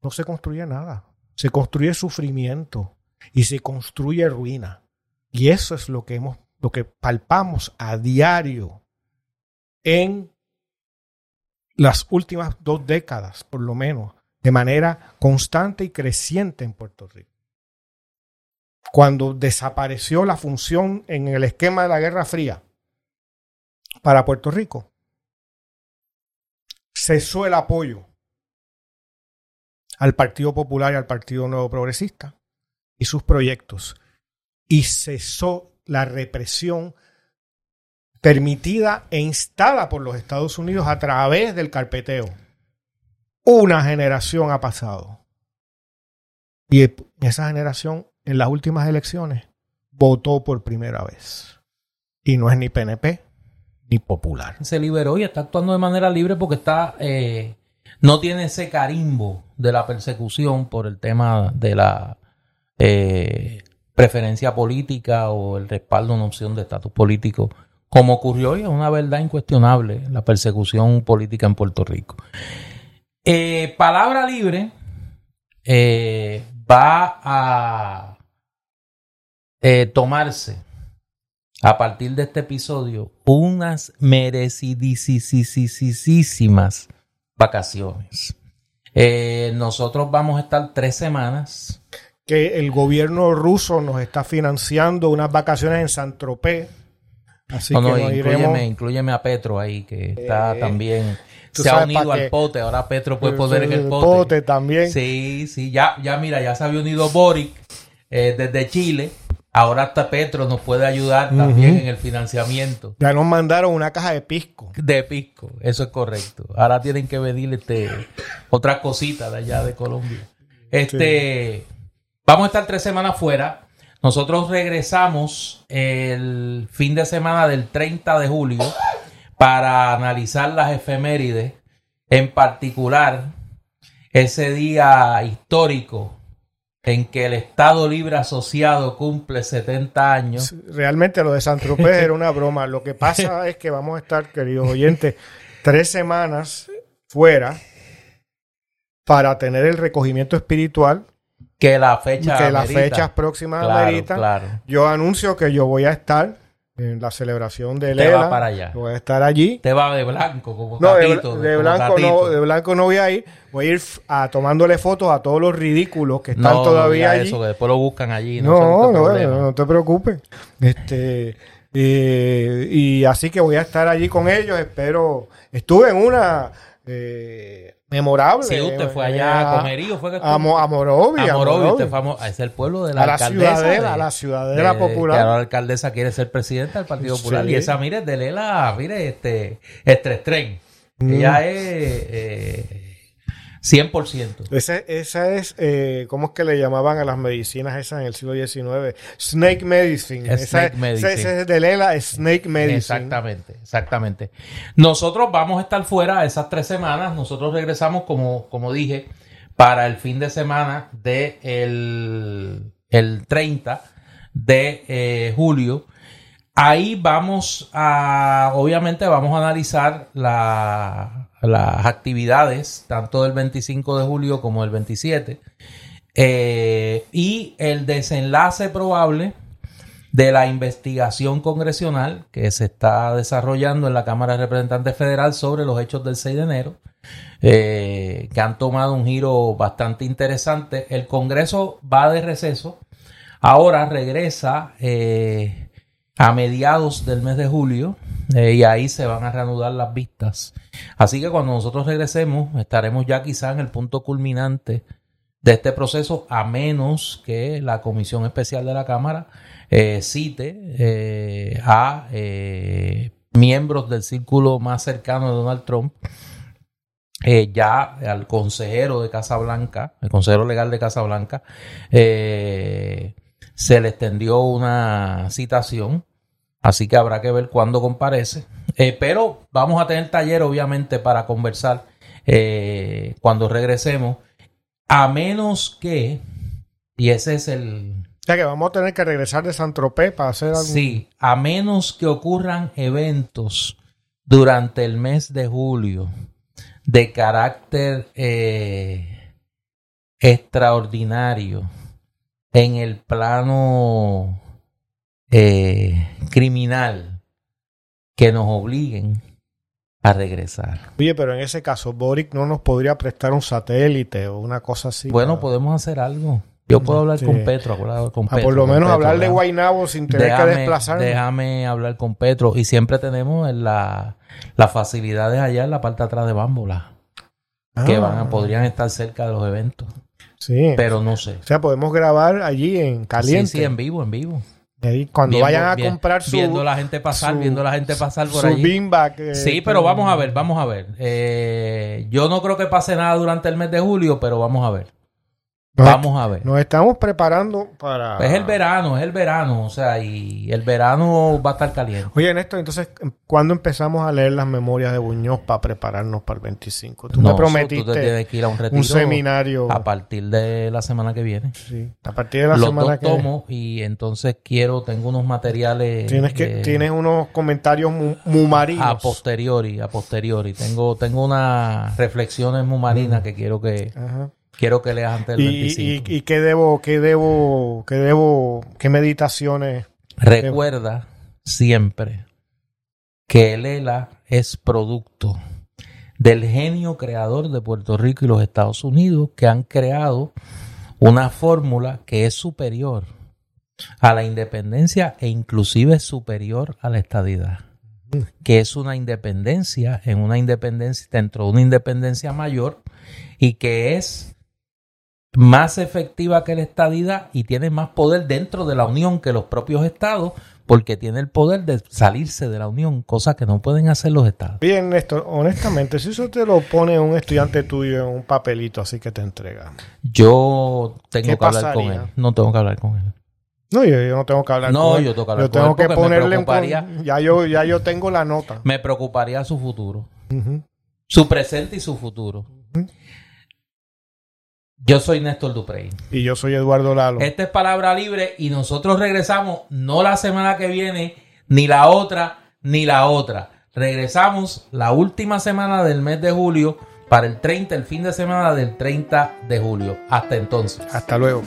no se construye nada. Se construye sufrimiento y se construye ruina. Y eso es lo que hemos, lo que palpamos a diario en las últimas dos décadas, por lo menos, de manera constante y creciente en Puerto Rico. Cuando desapareció la función en el esquema de la Guerra Fría, para Puerto Rico, cesó el apoyo al Partido Popular y al Partido Nuevo Progresista y sus proyectos y cesó la represión permitida e instada por los Estados Unidos a través del carpeteo. Una generación ha pasado. Y esa generación en las últimas elecciones votó por primera vez. Y no es ni PNP ni popular. Se liberó y está actuando de manera libre porque está eh, no tiene ese carimbo de la persecución por el tema de la eh, preferencia política o el respaldo a una opción de estatus político, como ocurrió y es una verdad incuestionable la persecución política en Puerto Rico. Eh, palabra libre eh, va a tomarse a partir de este episodio unas merecidísimas vacaciones. Eh, nosotros vamos a estar tres semanas. Que el gobierno ruso nos está financiando unas vacaciones en San Tropez. Así que incluyeme, a Petro ahí, que está eh, también se ha unido al pote. Ahora Petro puede poder en el pote. pote. también. Sí, sí, ya, ya mira, ya se había unido Boric eh, desde Chile. Ahora hasta Petro nos puede ayudar también en el financiamiento. Ya nos mandaron una caja de pisco. De pisco, eso es correcto. Ahora tienen que venir este, otra cosita de allá de Colombia. Este, Vamos a estar tres semanas fuera. Nosotros regresamos el fin de semana del 30 de julio para analizar las efemérides, en particular ese día histórico en que el Estado Libre Asociado cumple 70 años. Realmente lo de San Tropez (laughs) era una broma. Lo que pasa (laughs) es que vamos a estar, queridos oyentes, tres semanas fuera para tener el recogimiento espiritual. Que la fecha Que las fechas próximas ameritan. Yo anuncio que yo voy a estar en la celebración de Lela. Te va para allá. Voy a estar allí. Te va de blanco, como no, de, blanco no, de blanco no voy a ir. Voy a ir a, tomándole fotos a todos los ridículos que están todavía allí. eso, que después lo buscan allí. No, no, no, te preocupes. Este, eh, y así que voy a estar allí con ellos. Espero. Estuve en una. Eh, memorable. Sí, usted fue allá a Comerío, fue que a, Morovi. A es el pueblo de la a alcaldesa. La ciudadela, la ciudadela popular. Que ahora la alcaldesa quiere ser presidenta del Partido Popular. Y esa, mire, de Lela, mire, este, Estrestren. Mm. Ella es eh, 100%. Ese, esa es, eh, ¿cómo es que le llamaban a las medicinas esas en el siglo XIX? Snake medicine. snake medicine. Ese es de Lela, snake medicine. Exactamente, exactamente. Nosotros vamos a estar fuera esas tres semanas. Nosotros regresamos, como, como dije, para el fin de semana de el, el 30 de eh, julio. Ahí vamos a, obviamente vamos a analizar la, las actividades, tanto del 25 de julio como del 27, eh, y el desenlace probable de la investigación congresional que se está desarrollando en la Cámara de Representantes Federal sobre los hechos del 6 de enero, eh, que han tomado un giro bastante interesante. El Congreso va de receso, ahora regresa eh, a mediados del mes de julio eh, y ahí se van a reanudar las vistas. Así que cuando nosotros regresemos estaremos ya quizá en el punto culminante de este proceso, a menos que la Comisión Especial de la Cámara eh, cite eh, a miembros del círculo más cercano de Donald Trump. ya al consejero de Casa Blanca, el consejero legal de Casa Blanca, se le extendió una citación Así que habrá que ver cuándo comparece. Eh, pero vamos a tener taller, obviamente, para conversar eh, cuando regresemos. A menos que, y ese es el... O sea que vamos a tener que regresar de San Tropez para hacer algo. Sí, a menos que ocurran eventos durante el mes de julio de carácter eh, extraordinario en el plano eh, criminal que nos obliguen a regresar. Oye, pero en ese caso, Boric no nos podría prestar un satélite o una cosa así. Bueno, podemos hacer algo. Yo puedo hablar Sí. con Petro, con Ah, Petro. por lo menos Petro, hablar de ¿verdad? Guaynabo sin tener que desplazarnos. Déjame hablar con Petro. Y siempre tenemos en la, las facilidades allá en la parte de atrás de Bámbola, que Ah, van a- podrían estar cerca de los eventos. Sí. Pero no sé. o sea, podemos grabar allí en caliente. Sí, sí, en vivo, en vivo. Ahí cuando Viendo- vayan a comprar su, Viendo la gente pasar, su- viendo la gente pasar por su allí. beanbag, eh, Sí, pero vamos a ver, vamos a ver. Eh, yo no creo que pase nada durante el mes de julio, pero vamos a ver. Nos, Vamos a ver. nos estamos preparando para... Es el verano, es el verano, o sea, y el verano va a estar caliente. Oye, Néstor, entonces, ¿cuándo empezamos a leer las memorias de Buñoz para prepararnos para el 25? Tú No, me Tú te prometiste tienes que ir a un retiro un seminario. a partir de la semana que viene. Sí, a partir de la Los semana dos que tomos y entonces quiero, tengo unos materiales tienes que eh, tienes unos comentarios mu- muy marinos. a posteriori, a posteriori. Tengo, tengo unas reflexiones muy marinas que quiero que Ajá. Quiero que leas antes del Y, y, 25. y qué debo, qué debo, qué debo, qué meditaciones. Recuerda siempre que el ELA es producto del genio creador de Puerto Rico y los Estados Unidos que han creado una fórmula que es superior a la independencia e inclusive superior a la estadidad. Que es una independencia en una independencia dentro de una independencia mayor y que es más efectiva que la estadidad y tiene más poder dentro de la Unión que los propios estados porque tiene el poder de salirse de la Unión, cosa que no pueden hacer los estados. Bien, Néstor, honestamente, si eso te lo pone un estudiante tuyo en un papelito así que te entrega. Yo tengo ¿Qué que hablar con él. No tengo que hablar con él. No, yo, yo no tengo que hablar No, con él. yo tengo que hablar Yo con tengo él que me ponerle un preocuparía. con- ya yo ya yo tengo la nota. Me preocuparía su futuro, su presente y su futuro. Yo soy Néstor Duprey. Y yo soy Eduardo Lalo. Esta es palabra libre y nosotros regresamos no la semana que viene, ni la otra, ni la otra. Regresamos la última semana del mes de julio para el 30, el fin de semana del 30 de julio. Hasta entonces. Hasta luego.